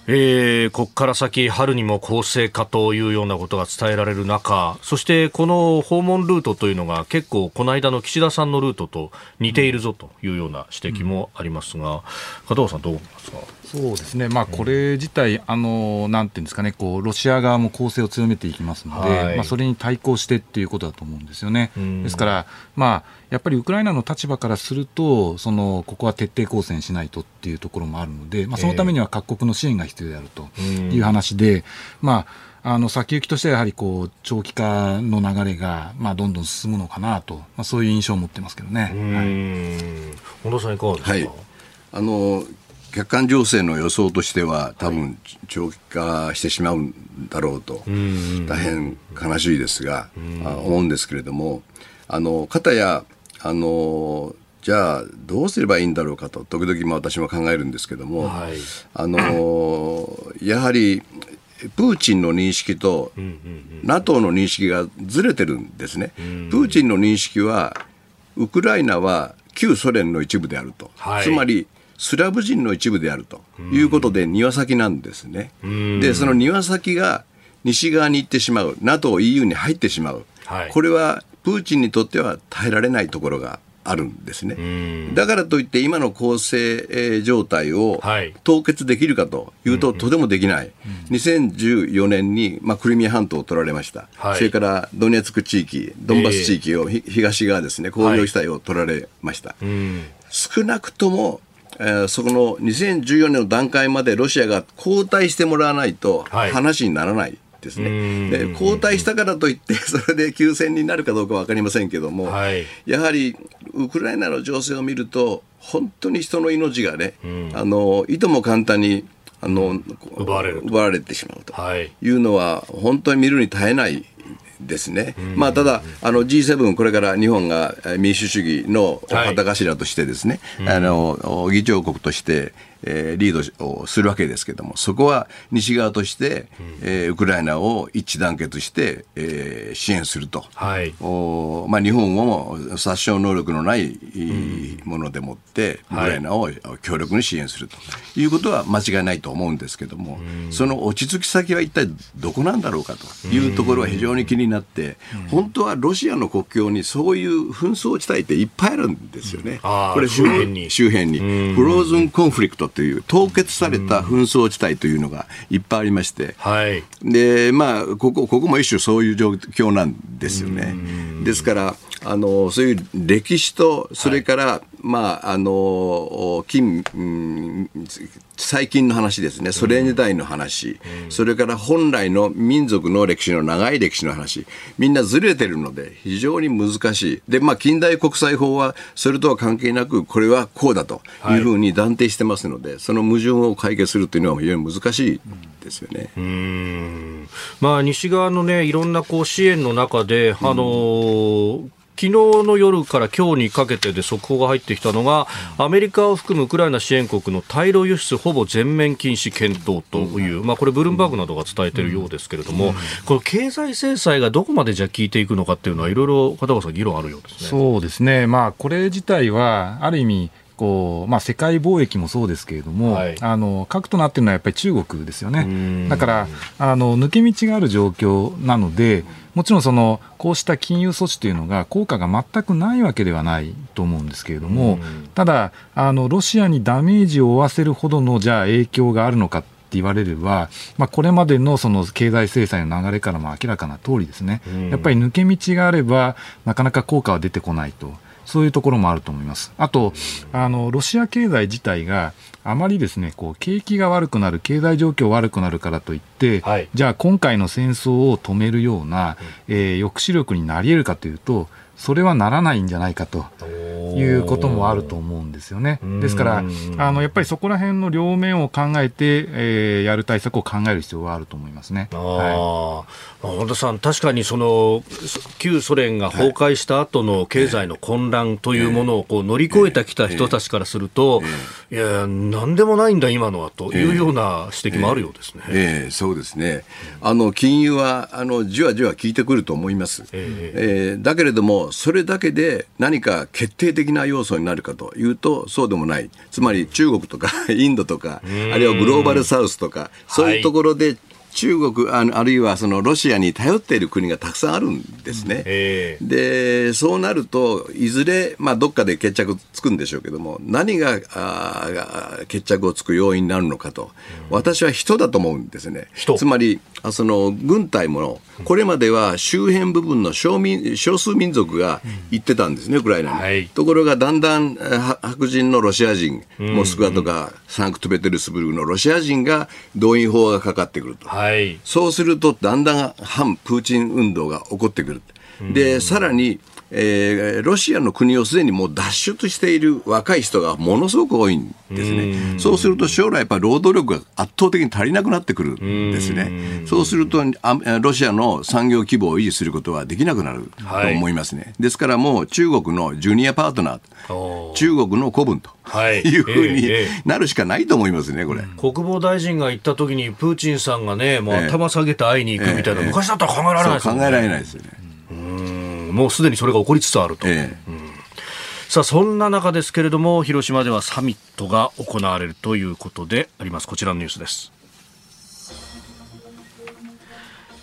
えー、ここから先、春にも公正かというようなことが伝えられる中、そしてこの訪問ルートというのが結構、この間の岸田さんのルートと似ているぞというような指摘もありますが、加藤さん、どう思いますか？そうですね、まあ、これ自体、あのなんていうんですかね、こうロシア側も攻勢を強めていきますので、はい、まあ、それに対抗してっていうことだと思うんですよね。ですから、まあ、やっぱりウクライナの立場からすると、そのここは徹底抗戦しないとっていうところもあるので、まあ、そのためには各国の支援が必要であるという話で、まあ、あの先行きとしてはやはりこう長期化の流れがまあどんどん進むのかなと、まあ、そういう印象を持ってますけどね。はい、本田さんいかがですか、はい、あの客観情勢の予想としては、多分長期化してしまうんだろうと、大変悲しいですが、思うんですけれども、あの、かたや、あの、じゃあどうすればいいんだろうかと時々も私も考えるんですけども、はい、あのやはりプーチンの認識と NATO の認識がずれてるんですね。プーチンの認識はウクライナは旧ソ連の一部であると、はい、つまりスラブ人の一部であるということで庭先なんですね。で、その庭先が西側に行ってしまう、NATO、EU に入ってしまう、はい、これはプーチンにとっては耐えられないところがあるんですね。だからといって今の構成状態を凍結できるかというと、とてもできない。2014年に、まあ、クリミア半島を取られました。はい、それからドネツク地域、ドンバス地域を、東側ですね、工業地帯を取られました。少なくともえー、そこの2014年の段階までロシアが交代してもらわないと話にならないですね、で交代したからといって、それで休戦になるかどうか分かりませんけども、はい、やはりウクライナの情勢を見ると、本当に人の命がね、あのいとも簡単にあの奪われる奪われてしまうとい。うのは、本当に見るに耐えないですね、まあ、ただ、あの G7、これから日本が民主主義の旗頭としてですね、はい、あの議長国として、えー、リードをするわけですけれども、そこは西側として、えー、ウクライナを一致団結して、えー、支援すると、はい、おまあ、日本も殺傷能力のないものでもって、ウクライナを強力に支援すると。いうことは間違いないと思うんですけれども、その落ち着き先は一体どこなんだろうかと。いうところは非常に気になって、本当はロシアの国境にそういう紛争地帯っていっぱいあるんですよね。これ周辺に。周辺に。フローズンコンフリクトという凍結された紛争地帯というのがいっぱいありまして、はい、でまあここここも一種そういう状況なんですよね。ですからあのそういう歴史とそれから、はい、まああの近、うん、最近の話ですね、ソ連時代の話、うん、それから本来の民族の歴史の長い歴史の話、みんなずれてるので、非常に難しい。で、まあ、近代国際法は、それとは関係なく、これはこうだというふうに断定してますので、はい、その矛盾を解決するというのは非常に難しいですよね。うん。まあ、西側のね、いろんなこう支援の中で、あのー昨日の夜から今日にかけてで速報が入ってきたのが、アメリカを含むウクライナ支援国の対ロ輸出ほぼ全面禁止検討という、まあ、これ、ブルームバーグなどが伝えているようですけれども、この経済制裁がどこまでじゃ効いていくのかっていうのは、いろいろ片岡さん、議論あるようですね。そうですね、まあ、これ自体は、ある意味、こうまあ、世界貿易もそうですけれども、はい、あの核となっているのはやっぱり中国ですよね、だからあの抜け道がある状況なので、もちろんそのこうした金融措置というのが効果が全くないわけではないと思うんですけれども、ただあの、ロシアにダメージを負わせるほどのじゃあ影響があるのか。って言われれば、まあ、これまでのその経済制裁の流れからも明らかな通りですね、やっぱり抜け道があれば、なかなか効果は出てこないと。そういうところもあると思います。あと、あの、ロシア経済自体が、あまりですね、こう、景気が悪くなる、経済状況悪くなるからといって、はい、じゃあ今回の戦争を止めるような、えー、抑止力になり得るかというと、それはならないんじゃないかということもあると思うんですよね。ですから、あのやっぱりそこら辺の両面を考えて、えー、やる対策を考える必要はあると思いますね。はい、本田さん、確かにその旧ソ連が崩壊した後の経済の混乱というものをこう乗り越えてきた人たちからすると、いや、なんでもないんだ、今のはというような指摘もあるようですね。えー、えー、そうですね。あの金融はあのじわじわ効いてくると思います。えー、えー、だけれどもも、それだけで何か決定的な要素になるかというと、そうでもない。つまり中国とか インドとか、あるいはグローバルサウスとか、そういうところで中国ああるいはそのロシアに頼っている国がたくさんあるんですね。でそうなるといずれ、まあ、どっかで決着つくんでしょうけども何があ決着をつく要因になるのかと、私は人だと思うんですね。つまりその軍隊もこれまでは周辺部分の少民少数民族が行ってたんですね、ウクライナに。はい、ところがだんだん白人のロシア人、モスクワとかサンクトペテルスブルクのロシア人が動員法がかかってくると。はいはい、そうするとだんだん反プーチン運動が起こってくる。で、さらに、えー、ロシアの国をすでにもう脱出している若い人がものすごく多いんですね。そうすると将来やっぱり労働力が圧倒的に足りなくなってくるんですね。そうするとロシアの産業規模を維持することはできなくなると思いますね。はい、ですからもう中国のジュニアパートナー、中国の子分と。いうふうになるしかないと思いますね、これ、国防大臣が行った時に、プーチンさんがね、もう頭下げて会いに行くみたいな、昔だったら考えられないですよね。考えられないですよね。もうすでにそれが起こりつつあると。ええ、うん、さあそんな中ですけれども広島ではサミットが行われるということであります。こちらのニュースです。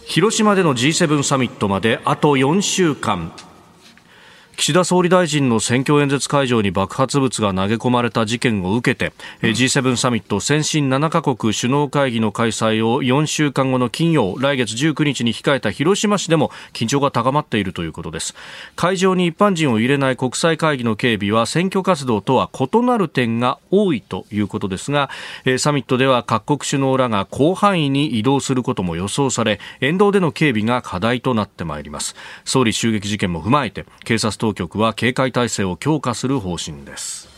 広島での G7 サミットまであと4週間岸田総理大臣の選挙演説会場に爆発物が投げ込まれた事件を受けて、うん、G7 サミット先進7カ国首脳会議の開催を4週間後の金曜来月19日に控えた広島市でも緊張が高まっているということです。会場に一般人を入れない国際会議の警備は選挙活動とは異なる点が多いということですがサミットでは各国首脳らが広範囲に移動することも予想され沿道での警備が課題となってまいります。総理襲撃事件も踏まえて警察当局は警戒態勢を強化する方針です。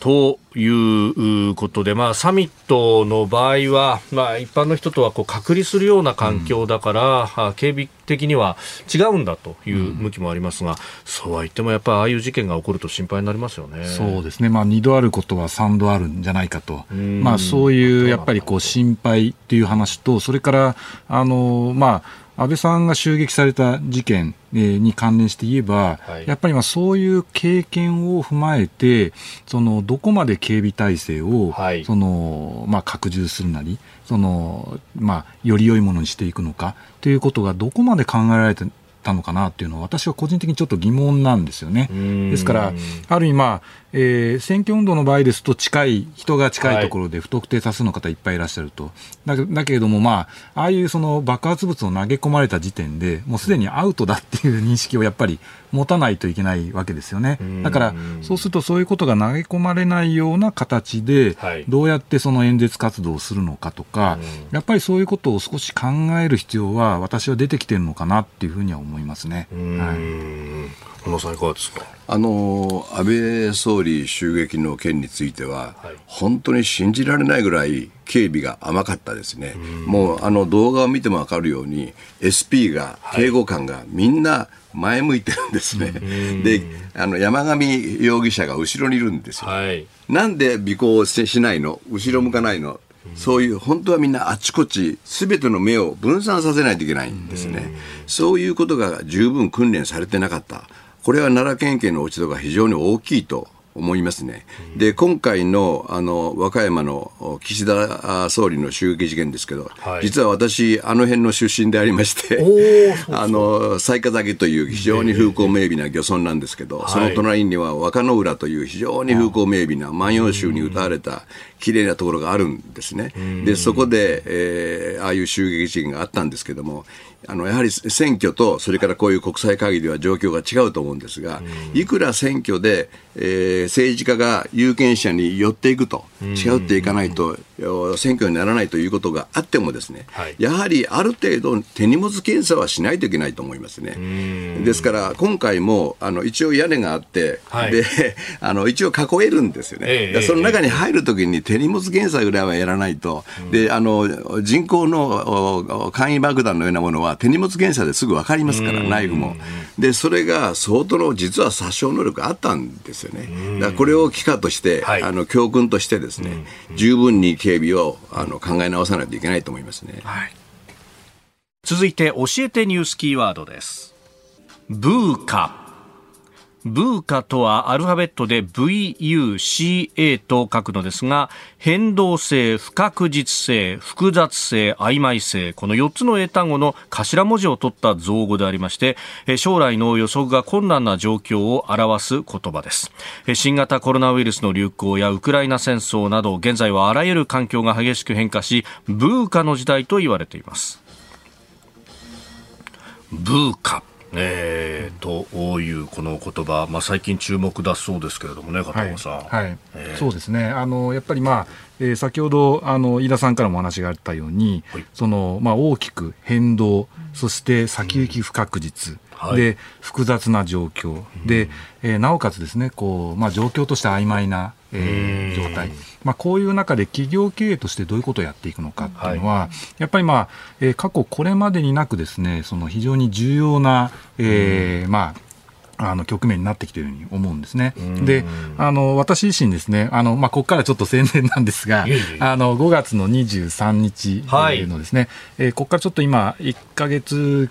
ということで、まあ、サミットの場合は、まあ、一般の人とはこう隔離するような環境だから、うん、警備的には違うんだという向きもありますが、うん、そうは言っても、やっぱりああいう事件が起こると心配になりますよね。そうですね、まあ、2度あることは3度あるんじゃないかと、まあ、そういうやっぱりこう心配っていう話と、それから、あのまあ、安倍さんが襲撃された事件に関連して言えば、はい、やっぱりまあそういう経験を踏まえて、そのどこまで警備体制を、はい、そのまあ、拡充するなり、そのまあ、より良いものにしていくのかということがどこまで考えられてたのかなっていうのは、私は個人的にちょっと疑問なんですよね。ですから、ある意味、まあえー、選挙運動の場合ですと、近い、人が近いところで不特定多数の方いっぱいいらっしゃると。だだけれども、まあ、ああいうその爆発物を投げ込まれた時点で、もうすでにアウトだっていう認識をやっぱり持たないといけないわけですよね。だから、そうするとそういうことが投げ込まれないような形で、どうやってその演説活動をするのかとか、やっぱりそういうことを少し考える必要は、私は出てきてるのかなっていうふうには思いますね。はい小野さんいかがですか？あの安倍総理襲撃の件については、はい、本当に信じられないぐらい警備が甘かったですね、うもうあの動画を見ても分かるように SP が、警護官がみんな前向いてるんですね、であの山上容疑者が後ろにいるんですよ、はい、なんで尾行しないの？後ろ向かないの？そういう本当はみんなあちこちすべての目を分散させないといけないんですね。そういうことが十分訓練されてなかった。これは奈良県警の落ち度が非常に大きいと思いますね。で、今回の、あの、和歌山の岸田総理の襲撃事件ですけど、はい、実は私、あの辺の出身でありまして、あの、雑賀崎という非常に風光明媚な漁村なんですけど、その隣には若野浦という非常に風光明媚な万葉集に歌われた綺麗なところがあるんですね。で、そこで、えー、ああいう襲撃事件があったんですけども、あのやはり選挙とそれからこういう国際会議では状況が違うと思うんですが、いくら選挙で、えー、政治家が有権者に寄っていくと、違っていかないと、選挙にならないということがあってもですね、はい、やはりある程度手荷物検査はしないといけないと思いますね。ですから今回もあの一応屋根があって、はい、であの一応囲えるんですよね。えー、その中に入るときに手荷物検査ぐらいはやらないと、であの人工の簡易爆弾のようなものは手荷物検査ですぐ分かりますから、ナイフも。で、それが相当の実は殺傷能力あったんですよね。だからこれを機会として、はい、あの教訓としてですね、十分に警備をあの考え直さないといけないと思いますね。はい、続いて教えてニュースキーワードです。ブーカブーカとはアルファベットで VUCA と書くのですが、変動性、不確実性、複雑性、曖昧性、この4つの英単語の頭文字を取った造語でありまして、将来の予測が困難な状況を表す言葉です。新型コロナウイルスの流行やウクライナ戦争など、現在はあらゆる環境が激しく変化し、ブーカの時代と言われています。ブーカ。えー、というこの言葉、まあ、最近注目だそうですけれどもね、片山さん。はい、はい。えー、そうですね。あのやっぱり、まあえー、先ほどあの飯田さんからもお話があったように、はい、そのまあ、大きく変動、そして先行き不確実、うん、で複雑な状況、でえー、なおかつですねこう、まあ、状況として曖昧なえー、状態、まあ、こういう中で企業経営としてどういうことをやっていくのかっていうのは、はい、やっぱり、まあえー、過去これまでになくですねその非常に重要な、えーまああの局面になってきているように思うんですね。で、あの私自身ですね、あのまあここからちょっと宣伝なんですが、あの5月の23日のですね、はい、えー、ここからちょっと今1か月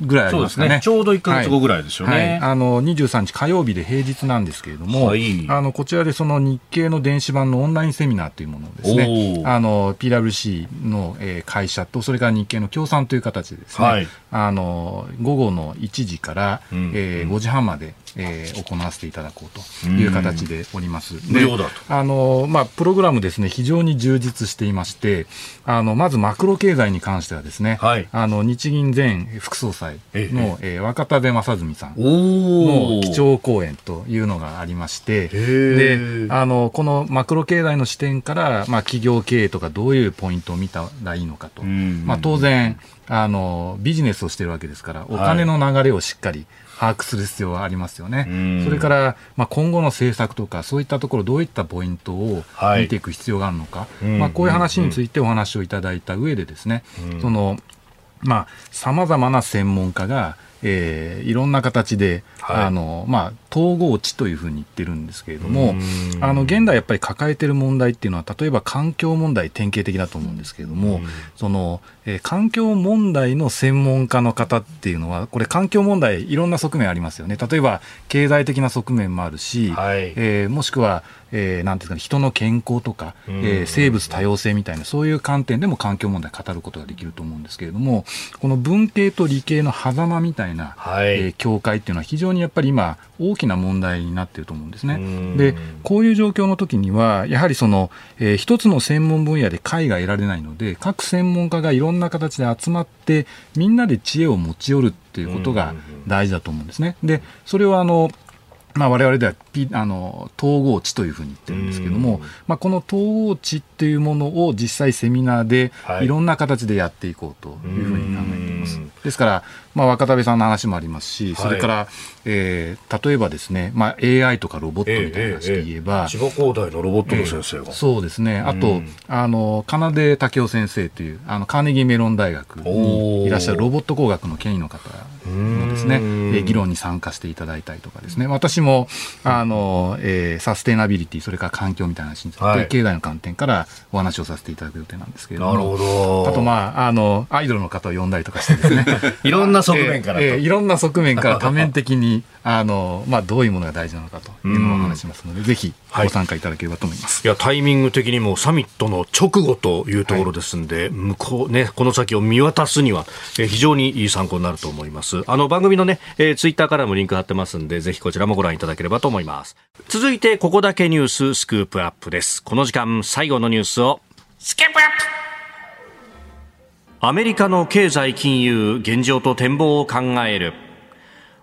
ぐらいありますかね。ねちょうど1か月後ぐらいですよね。はい。はい、あの、23日火曜日で平日なんですけれども、はい、あの、こちらでその日経の電子版のオンラインセミナーというものをですね、あの、PWC の、えー、会社と、それから日経の協賛という形でですね、あの、午後の1時から、うん、えー、5時半まで、えー、行わせていただこうという形でおります。無料だと。あの、まあ、プログラムですね、非常に充実していまして、あの、まずマクロ経済に関してはですね、はい、あの、日銀前副総裁の、ええ。ー、若田部正純さんの基調講演というのがありまして、で、あの、このマクロ経済の視点から、まあ、企業経営とかどういうポイントを見たらいいのかと。まあ、当然、あの、ビジネスをしているわけですから、お金の流れをしっかり、把握する必要はありますよね。それから、まあ、今後の政策とか、そういったところ、どういったポイントを見ていく必要があるのか、はい、まあ、こういう話についてお話をいただいた上でですね、その、まあ、様々な専門家が、えー、いろんな形で、はい、あのまあ、統合値というふうに言ってるんですけれども、あの現代やっぱり抱えている問題っていうのは、例えば環境問題、典型的だと思うんですけれども、そのえー、環境問題の専門家の方っていうのは、これ、環境問題、いろんな側面ありますよね、例えば経済的な側面もあるし、はい、えー、もしくは、えー、なんていうか、人の健康とか、えー、生物多様性みたいな、そういう観点でも環境問題語ることができると思うんですけれども、この文系と理系の狭間みたいな、はい、えー、境界っていうのは、非常にやっぱり今、大きな問題になっていると思うんですね。で、こういう状況の時には、やはりその、えー、一つの専門分野で解が得られないので、各専門家がいろんな形で集まって、みんなで知恵を持ち寄るっていうことが大事だと思うんですね。で、それはあの、まあ、我々ではあの統合値というふうに言ってるんですけども、まあ、この統合値っていうものを実際セミナーでいろんな形でやっていこうというふうに考えています。ですから、まあ、若田部さんの話もありますし、それから、はい、えー、例えばですね、まあ、AI とかロボットみたいな話で言えば、えーえー、千葉工大のロボットの先生が、えー、そうですね、あと、あの、かなで武雄先生という、あの、カーネギーメロン大学にいらっしゃるロボット工学の権威の方のですね、えー、議論に参加していただいたりとかですね、私も、あの、えー、サステナビリティ、それから環境みたいな話について、はい、経済の観点からお話をさせていただく予定なんですけれども、なるほど。あと、まあ、あの、アイドルの方を呼んだりとかしてですね、いろんな側面から、えーえー、いろんな側面から多面的に、あの、まあ、どういうものが大事なのかというのをお話しますので、ぜひご参加いただければと思います。いや、タイミング的にもサミットの直後というところですんで、はい、向こうね、この先を見渡すには、えー、非常にいい参考になると思います。あの、番組のね、えー、ツイッターからもリンク貼ってますんで、ぜひこちらもご覧いただければと思います。続いて、ここだけニューススクープアップです。この時間、最後のニュースを、スキップアップアメリカの経済金融、現状と展望を考える。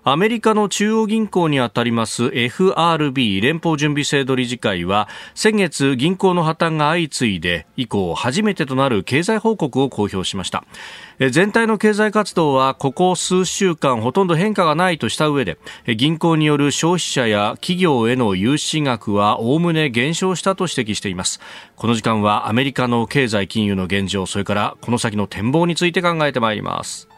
アメリカの中央銀行にあたります FRB 連邦準備制度理事会は先月銀行の破綻が相次いで以降初めてとなる経済報告を公表しました。全体の経済活動はここ数週間ほとんど変化がないとした上で銀行による消費者や企業への融資額はおおむね減少したと指摘しています。この時間はアメリカの経済金融の現状それからこの先の展望について考えてまいります。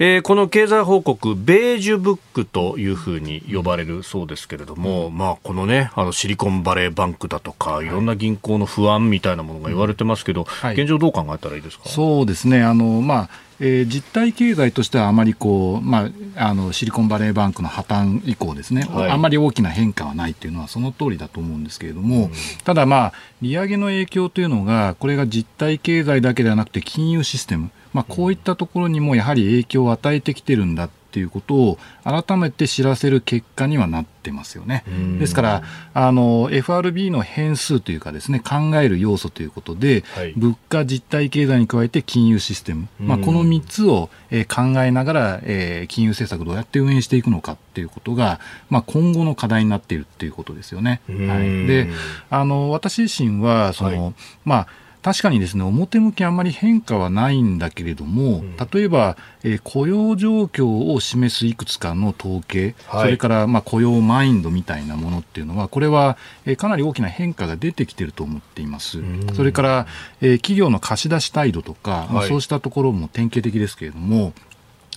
えー、この経済報告、ベージュブックというふうに呼ばれるそうですけれども、うん、まあ、このね、あのシリコンバレーバンクだとか、いろんな銀行の不安みたいなものが言われてますけど、はい、現状どう考えたらいいですか？そうですね、あの、まあ、えー、実体経済としてはあまりこう、まあ、あのシリコンバレーバンクの破綻以降ですね、はい、あんまり大きな変化はないっていうのはその通りだと思うんですけれども、うん、ただまあ、利上げの影響というのが、これが実体経済だけではなくて金融システム、まあ、こういったところにもやはり影響を与えてきてるんだっていうことを改めて知らせる結果にはなってますよね。ですからあの FRB の変数というかですね考える要素ということで、はい、物価実体経済に加えて金融システム、まあ、この3つを、えー、考えながら、えー、金融政策どうやって運営していくのかっていうことが、まあ、今後の課題になっているっていうことですよね。はい、であの私自身はその、はい、まあ確かにですね表向きあんまり変化はないんだけれども、例えば、えー、雇用状況を示すいくつかの統計、はい、それからまあ雇用マインドみたいなものっていうのは、これは、えー、かなり大きな変化が出てきていると思っています。それから、えー、企業の貸し出し態度とか、まあ、そうしたところも典型的ですけれども、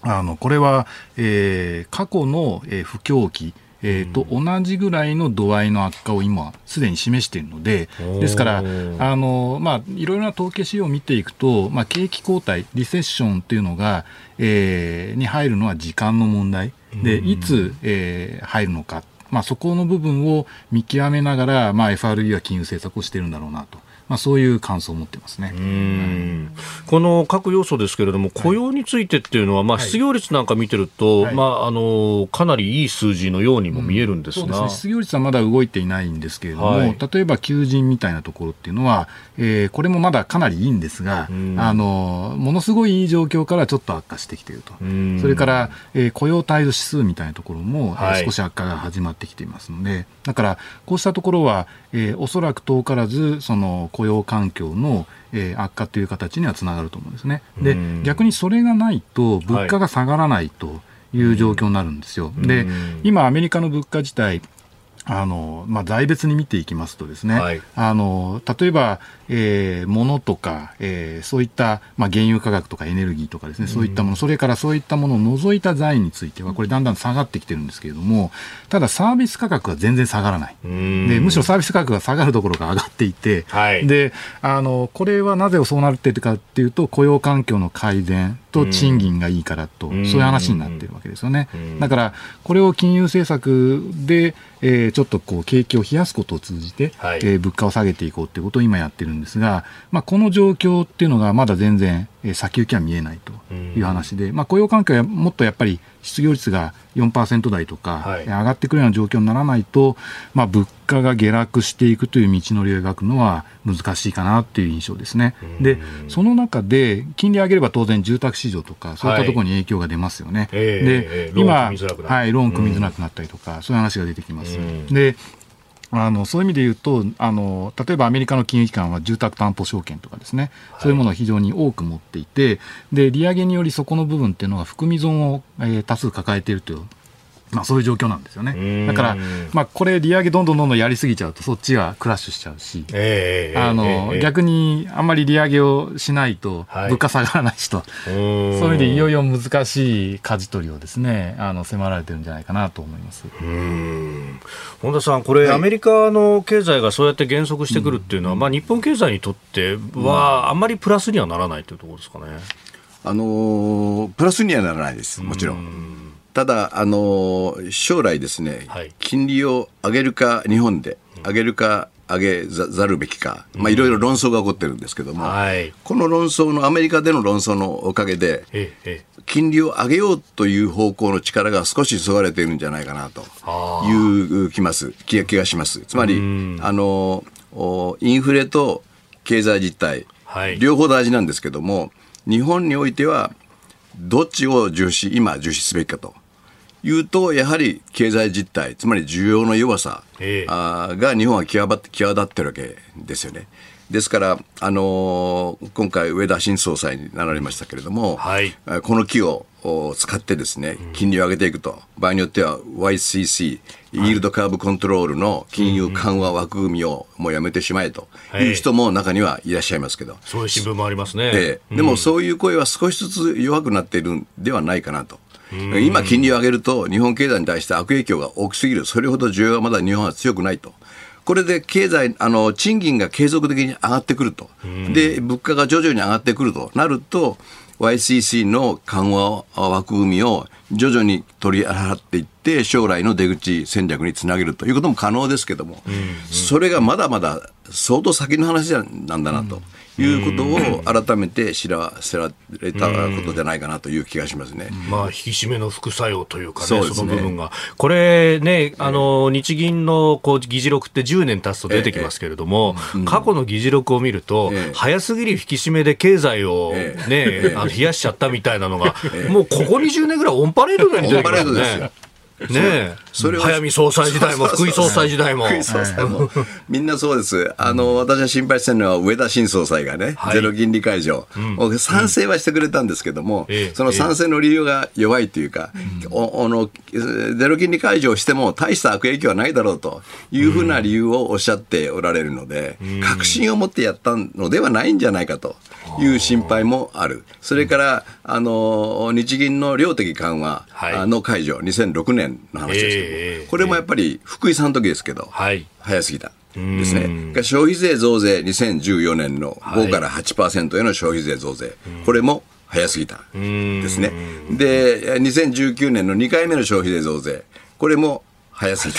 あのこれは、えー、過去の、えー、不況期えー、と同じぐらいの度合いの悪化を今、すでに示しているので、ですから、あのまあ、いろいろな統計資料を見ていくと、まあ、景気後退、リセッションというのが、えー、に入るのは時間の問題。で、いつ、えー、入るのか、まあ、そこの部分を見極めながら、まあ、FRB は金融政策をしているんだろうなと。まあ、そういう感想を持ってますね、この各要素ですけれども、雇用についてっていうのは、まあ、失業率なんか見てると、はい、まあ、あのかなりいい数字のようにも見えるんですが、うん、そうですね、失業率はまだ動いていないんですけれども、はい、例えば求人みたいなところっていうのは、えー、これもまだかなりいいんですが、あのものすごいいい状況からちょっと悪化してきていると、それから、えー、雇用態度指数みたいなところも、はい、少し悪化が始まってきていますので、だからこうしたところは、えー、おそらく遠からずその雇用環境の、えー、悪化という形にはつながると思うんですね。で逆にそれがないと物価が下がらないという状況になるんですよ。で今アメリカの物価自体あのまあ、財別に見ていきますとですね、はい、あの例えば、えー、物とか、えー、そういった、まあ、原油価格とかエネルギーとかですね、そういったもの、それからそういったものを除いた財については、これだんだん下がってきてるんですけれども、ただサービス価格は全然下がらない。でむしろサービス価格が下がるところが上がっていて、はい、であのこれはなぜそうなっているかっていうと、雇用環境の改善と賃金がいいからと、そういう話になってるわけですよね。だから、これを金融政策で、えー、ちょっとこう景気を冷やすことを通じて、はい、えー、物価を下げていこうということを今やってるんですが、まあ、この状況っていうのがまだ全然、えー、先行きは見えないという話で、まあ、雇用環境はもっとやっぱり失業率が4%台とか、はい、上がってくるような状況にならないと、まあ、物価が下落していくという道のりを描くのは難しいかなっていう印象ですね。で、その中で、金利上げれば当然住宅市場とか、そういったところに影響が出ますよね。はい、で、今、はい、ローン組みづらくなったりとか、そういう話が出てきます。であのそういう意味で言うとあの、例えばアメリカの金融機関は住宅担保証券とかですね、そういうものを非常に多く持っていて、で利上げによりそこの部分っていうのは含み損を、えー、多数抱えているというまあ、そういう状況なんですよね。だから、まあ、これ、利上げどんどんどんどんやりすぎちゃうと、そっちはクラッシュしちゃうし、えー、あの、えー、逆にあんまり利上げをしないと、物価下がらないしと、はい、そういう意味でいよいよ難しい舵取りをですね、あの迫られてるんじゃないかなと思います。本田さん、これ、はい、アメリカの経済がそうやって減速してくるっていうのは、うん、まあ、日本経済にとっては、あんまりプラスにはならないというところですかね。あのプラスにはならないです、もちろんただ、あの将来ですね、はい、金利を上げるか、日本で上げるか、上げざるべきか、まあ、いろいろ論争が起こってるんですけども、はい、この論争の、アメリカでの論争のおかげで、金利を上げようという方向の力が少しそがれているんじゃないかなという気ます。気がします。つまり、あのインフレと経済実態、はい、両方大事なんですけども、日本においては、どっちを重視、今重視すべきかと。いうと、やはり経済実態、つまり需要の弱さ、えー、が日本は際際立ってるわけですよね。ですから、あのー、今回、上田新総裁になられましたけれども、はい、この木を使ってですね、金利を上げていくと、場合によっては YCC、イールドカーブコントロールの金融緩和枠組みをもうやめてしまえという人も中にはいらっしゃいますけど、そういう新聞もありますね、えー、でもそういう声は少しずつ弱くなっているんではないかなと。今、金利を上げると、日本経済に対して悪影響が大きすぎる、それほど需要がまだ日本は強くないと。これで経済、あの、賃金が継続的に上がってくると。で、物価が徐々に上がってくると。なると、YCC の緩和枠組みを徐々に取り払っていって、将来の出口戦略につなげるということも可能ですけども、それがまだまだ相当先の話なんだなと。いうことを改めて知らせられたことじゃないかなという気がしますね。まあ、引き締めの副作用というかね、そその部分が。これね、あの、日銀のこう議事録って10年経つと出てきますけれども、過去の議事録を見ると、早すぎる引き締めで経済をね、あの冷やしちゃったみたいなのが、もうここ20年ぐらいオンパレードのように出てきますね。ねそれは。早見総裁時代も福井総裁時代も。みんなそうです。あの、私は心配してるのは上田新総裁がね、ゼロ金利解除、賛成はしてくれたんですけども、その賛成の理由が弱いというか、おのゼロ金利解除をしても大した悪影響はないだろうというふうな理由をおっしゃっておられるので、確信を持ってやったのではないんじゃないかという心配もある。それから、あの、日銀の量的緩和の解除、2006年の話ですけども、これもやっぱり福井さんの時ですけど、早すぎた。ですね。消費税増税2014年の5から8%への消費税増税。これも早すぎた。ですね。で、2019年の2回目の消費税増税。これも早すぎ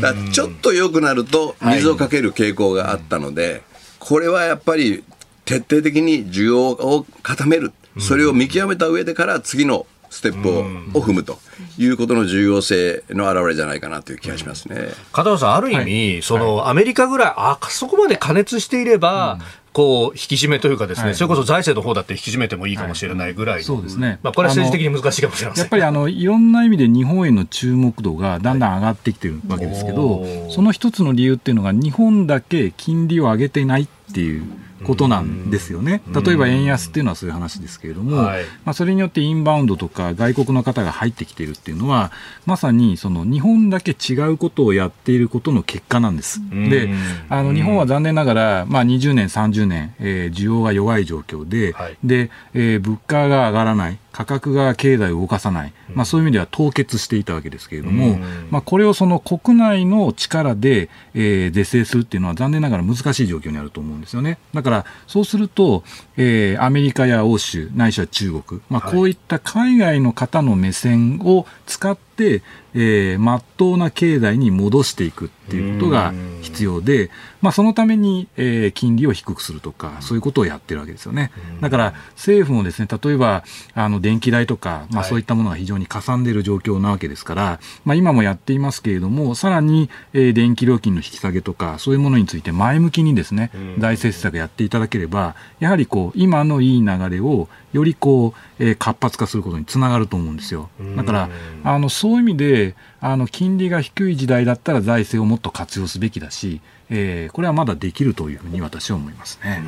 た。ちょっと良くなると水をかける傾向があったので、これはやっぱり徹底的に需要を固める。それを見極めた上でから次のステップをを踏むということの重要性の表れじゃないかなという気がしますね。片野さん、ある意味、はい、そのアメリカぐらい、あそこまで加熱していれば、こう引き締めというかですね、はい、それこそ財政の方だって引き締めてもいいかもしれないぐらい、はい、そうですね。まあこれは政治的に難しいかもしれません。やっぱりあのいろんな意味で日本への注目度がだんだん上がってきてるわけですけど、はい、その一つの理由っていうのが日本だけ金利を上げてないっていう。ことなんですよね。例えば円安っていうのはそういう話ですけれども、はい、まあ、それによってインバウンドとか外国の方が入ってきているっていうのは、まさにその日本だけ違うことをやっていることの結果なんです。で、あの日本は残念ながら、まあ、20年、30年、えー、需要が弱い状況で、はい、で、えー、物価が上がらない。価格が経済を動かさない、まあ、そういう意味では凍結していたわけですけれども、まあ、これをその国内の力で、えー、是正するっていうのは残念ながら難しい状況にあると思うんですよね。だからそうすると、えー、アメリカや欧州ないしは中国、まあ、こういった海外の方の目線を使って、えー、真っ当な経済に戻していくっていうことが必要で、まあ、そのために、えー、金利を低くするとか、そういうことをやってるわけですよね。だから政府もですね、例えば、あの、電気代とか、まあ、そういったものが非常にかさんでいる状況なわけですから、まあ、今もやっていますけれども、さらに、えー、電気料金の引き下げとか、そういうものについて前向きにですね、財政施策やっていただければ、やはりこう、今のいい流れをよりこう、えー、活発化することにつながると思うんですよ。だから、あの、そういう意味で、あの、金利が低い時代だったら財政をもっと活用すべきだし、えー、これはまだできるというふうに私は思いますね。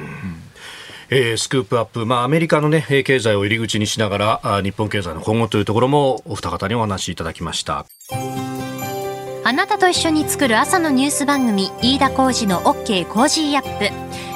えー、スクープアップ、まあ、アメリカの、ね、経済を入り口にしながらあ日本経済の今後というところもお二方にお話しいただきましたあなたと一緒に作る朝のニュース番組飯田浩司の OK コージーアップ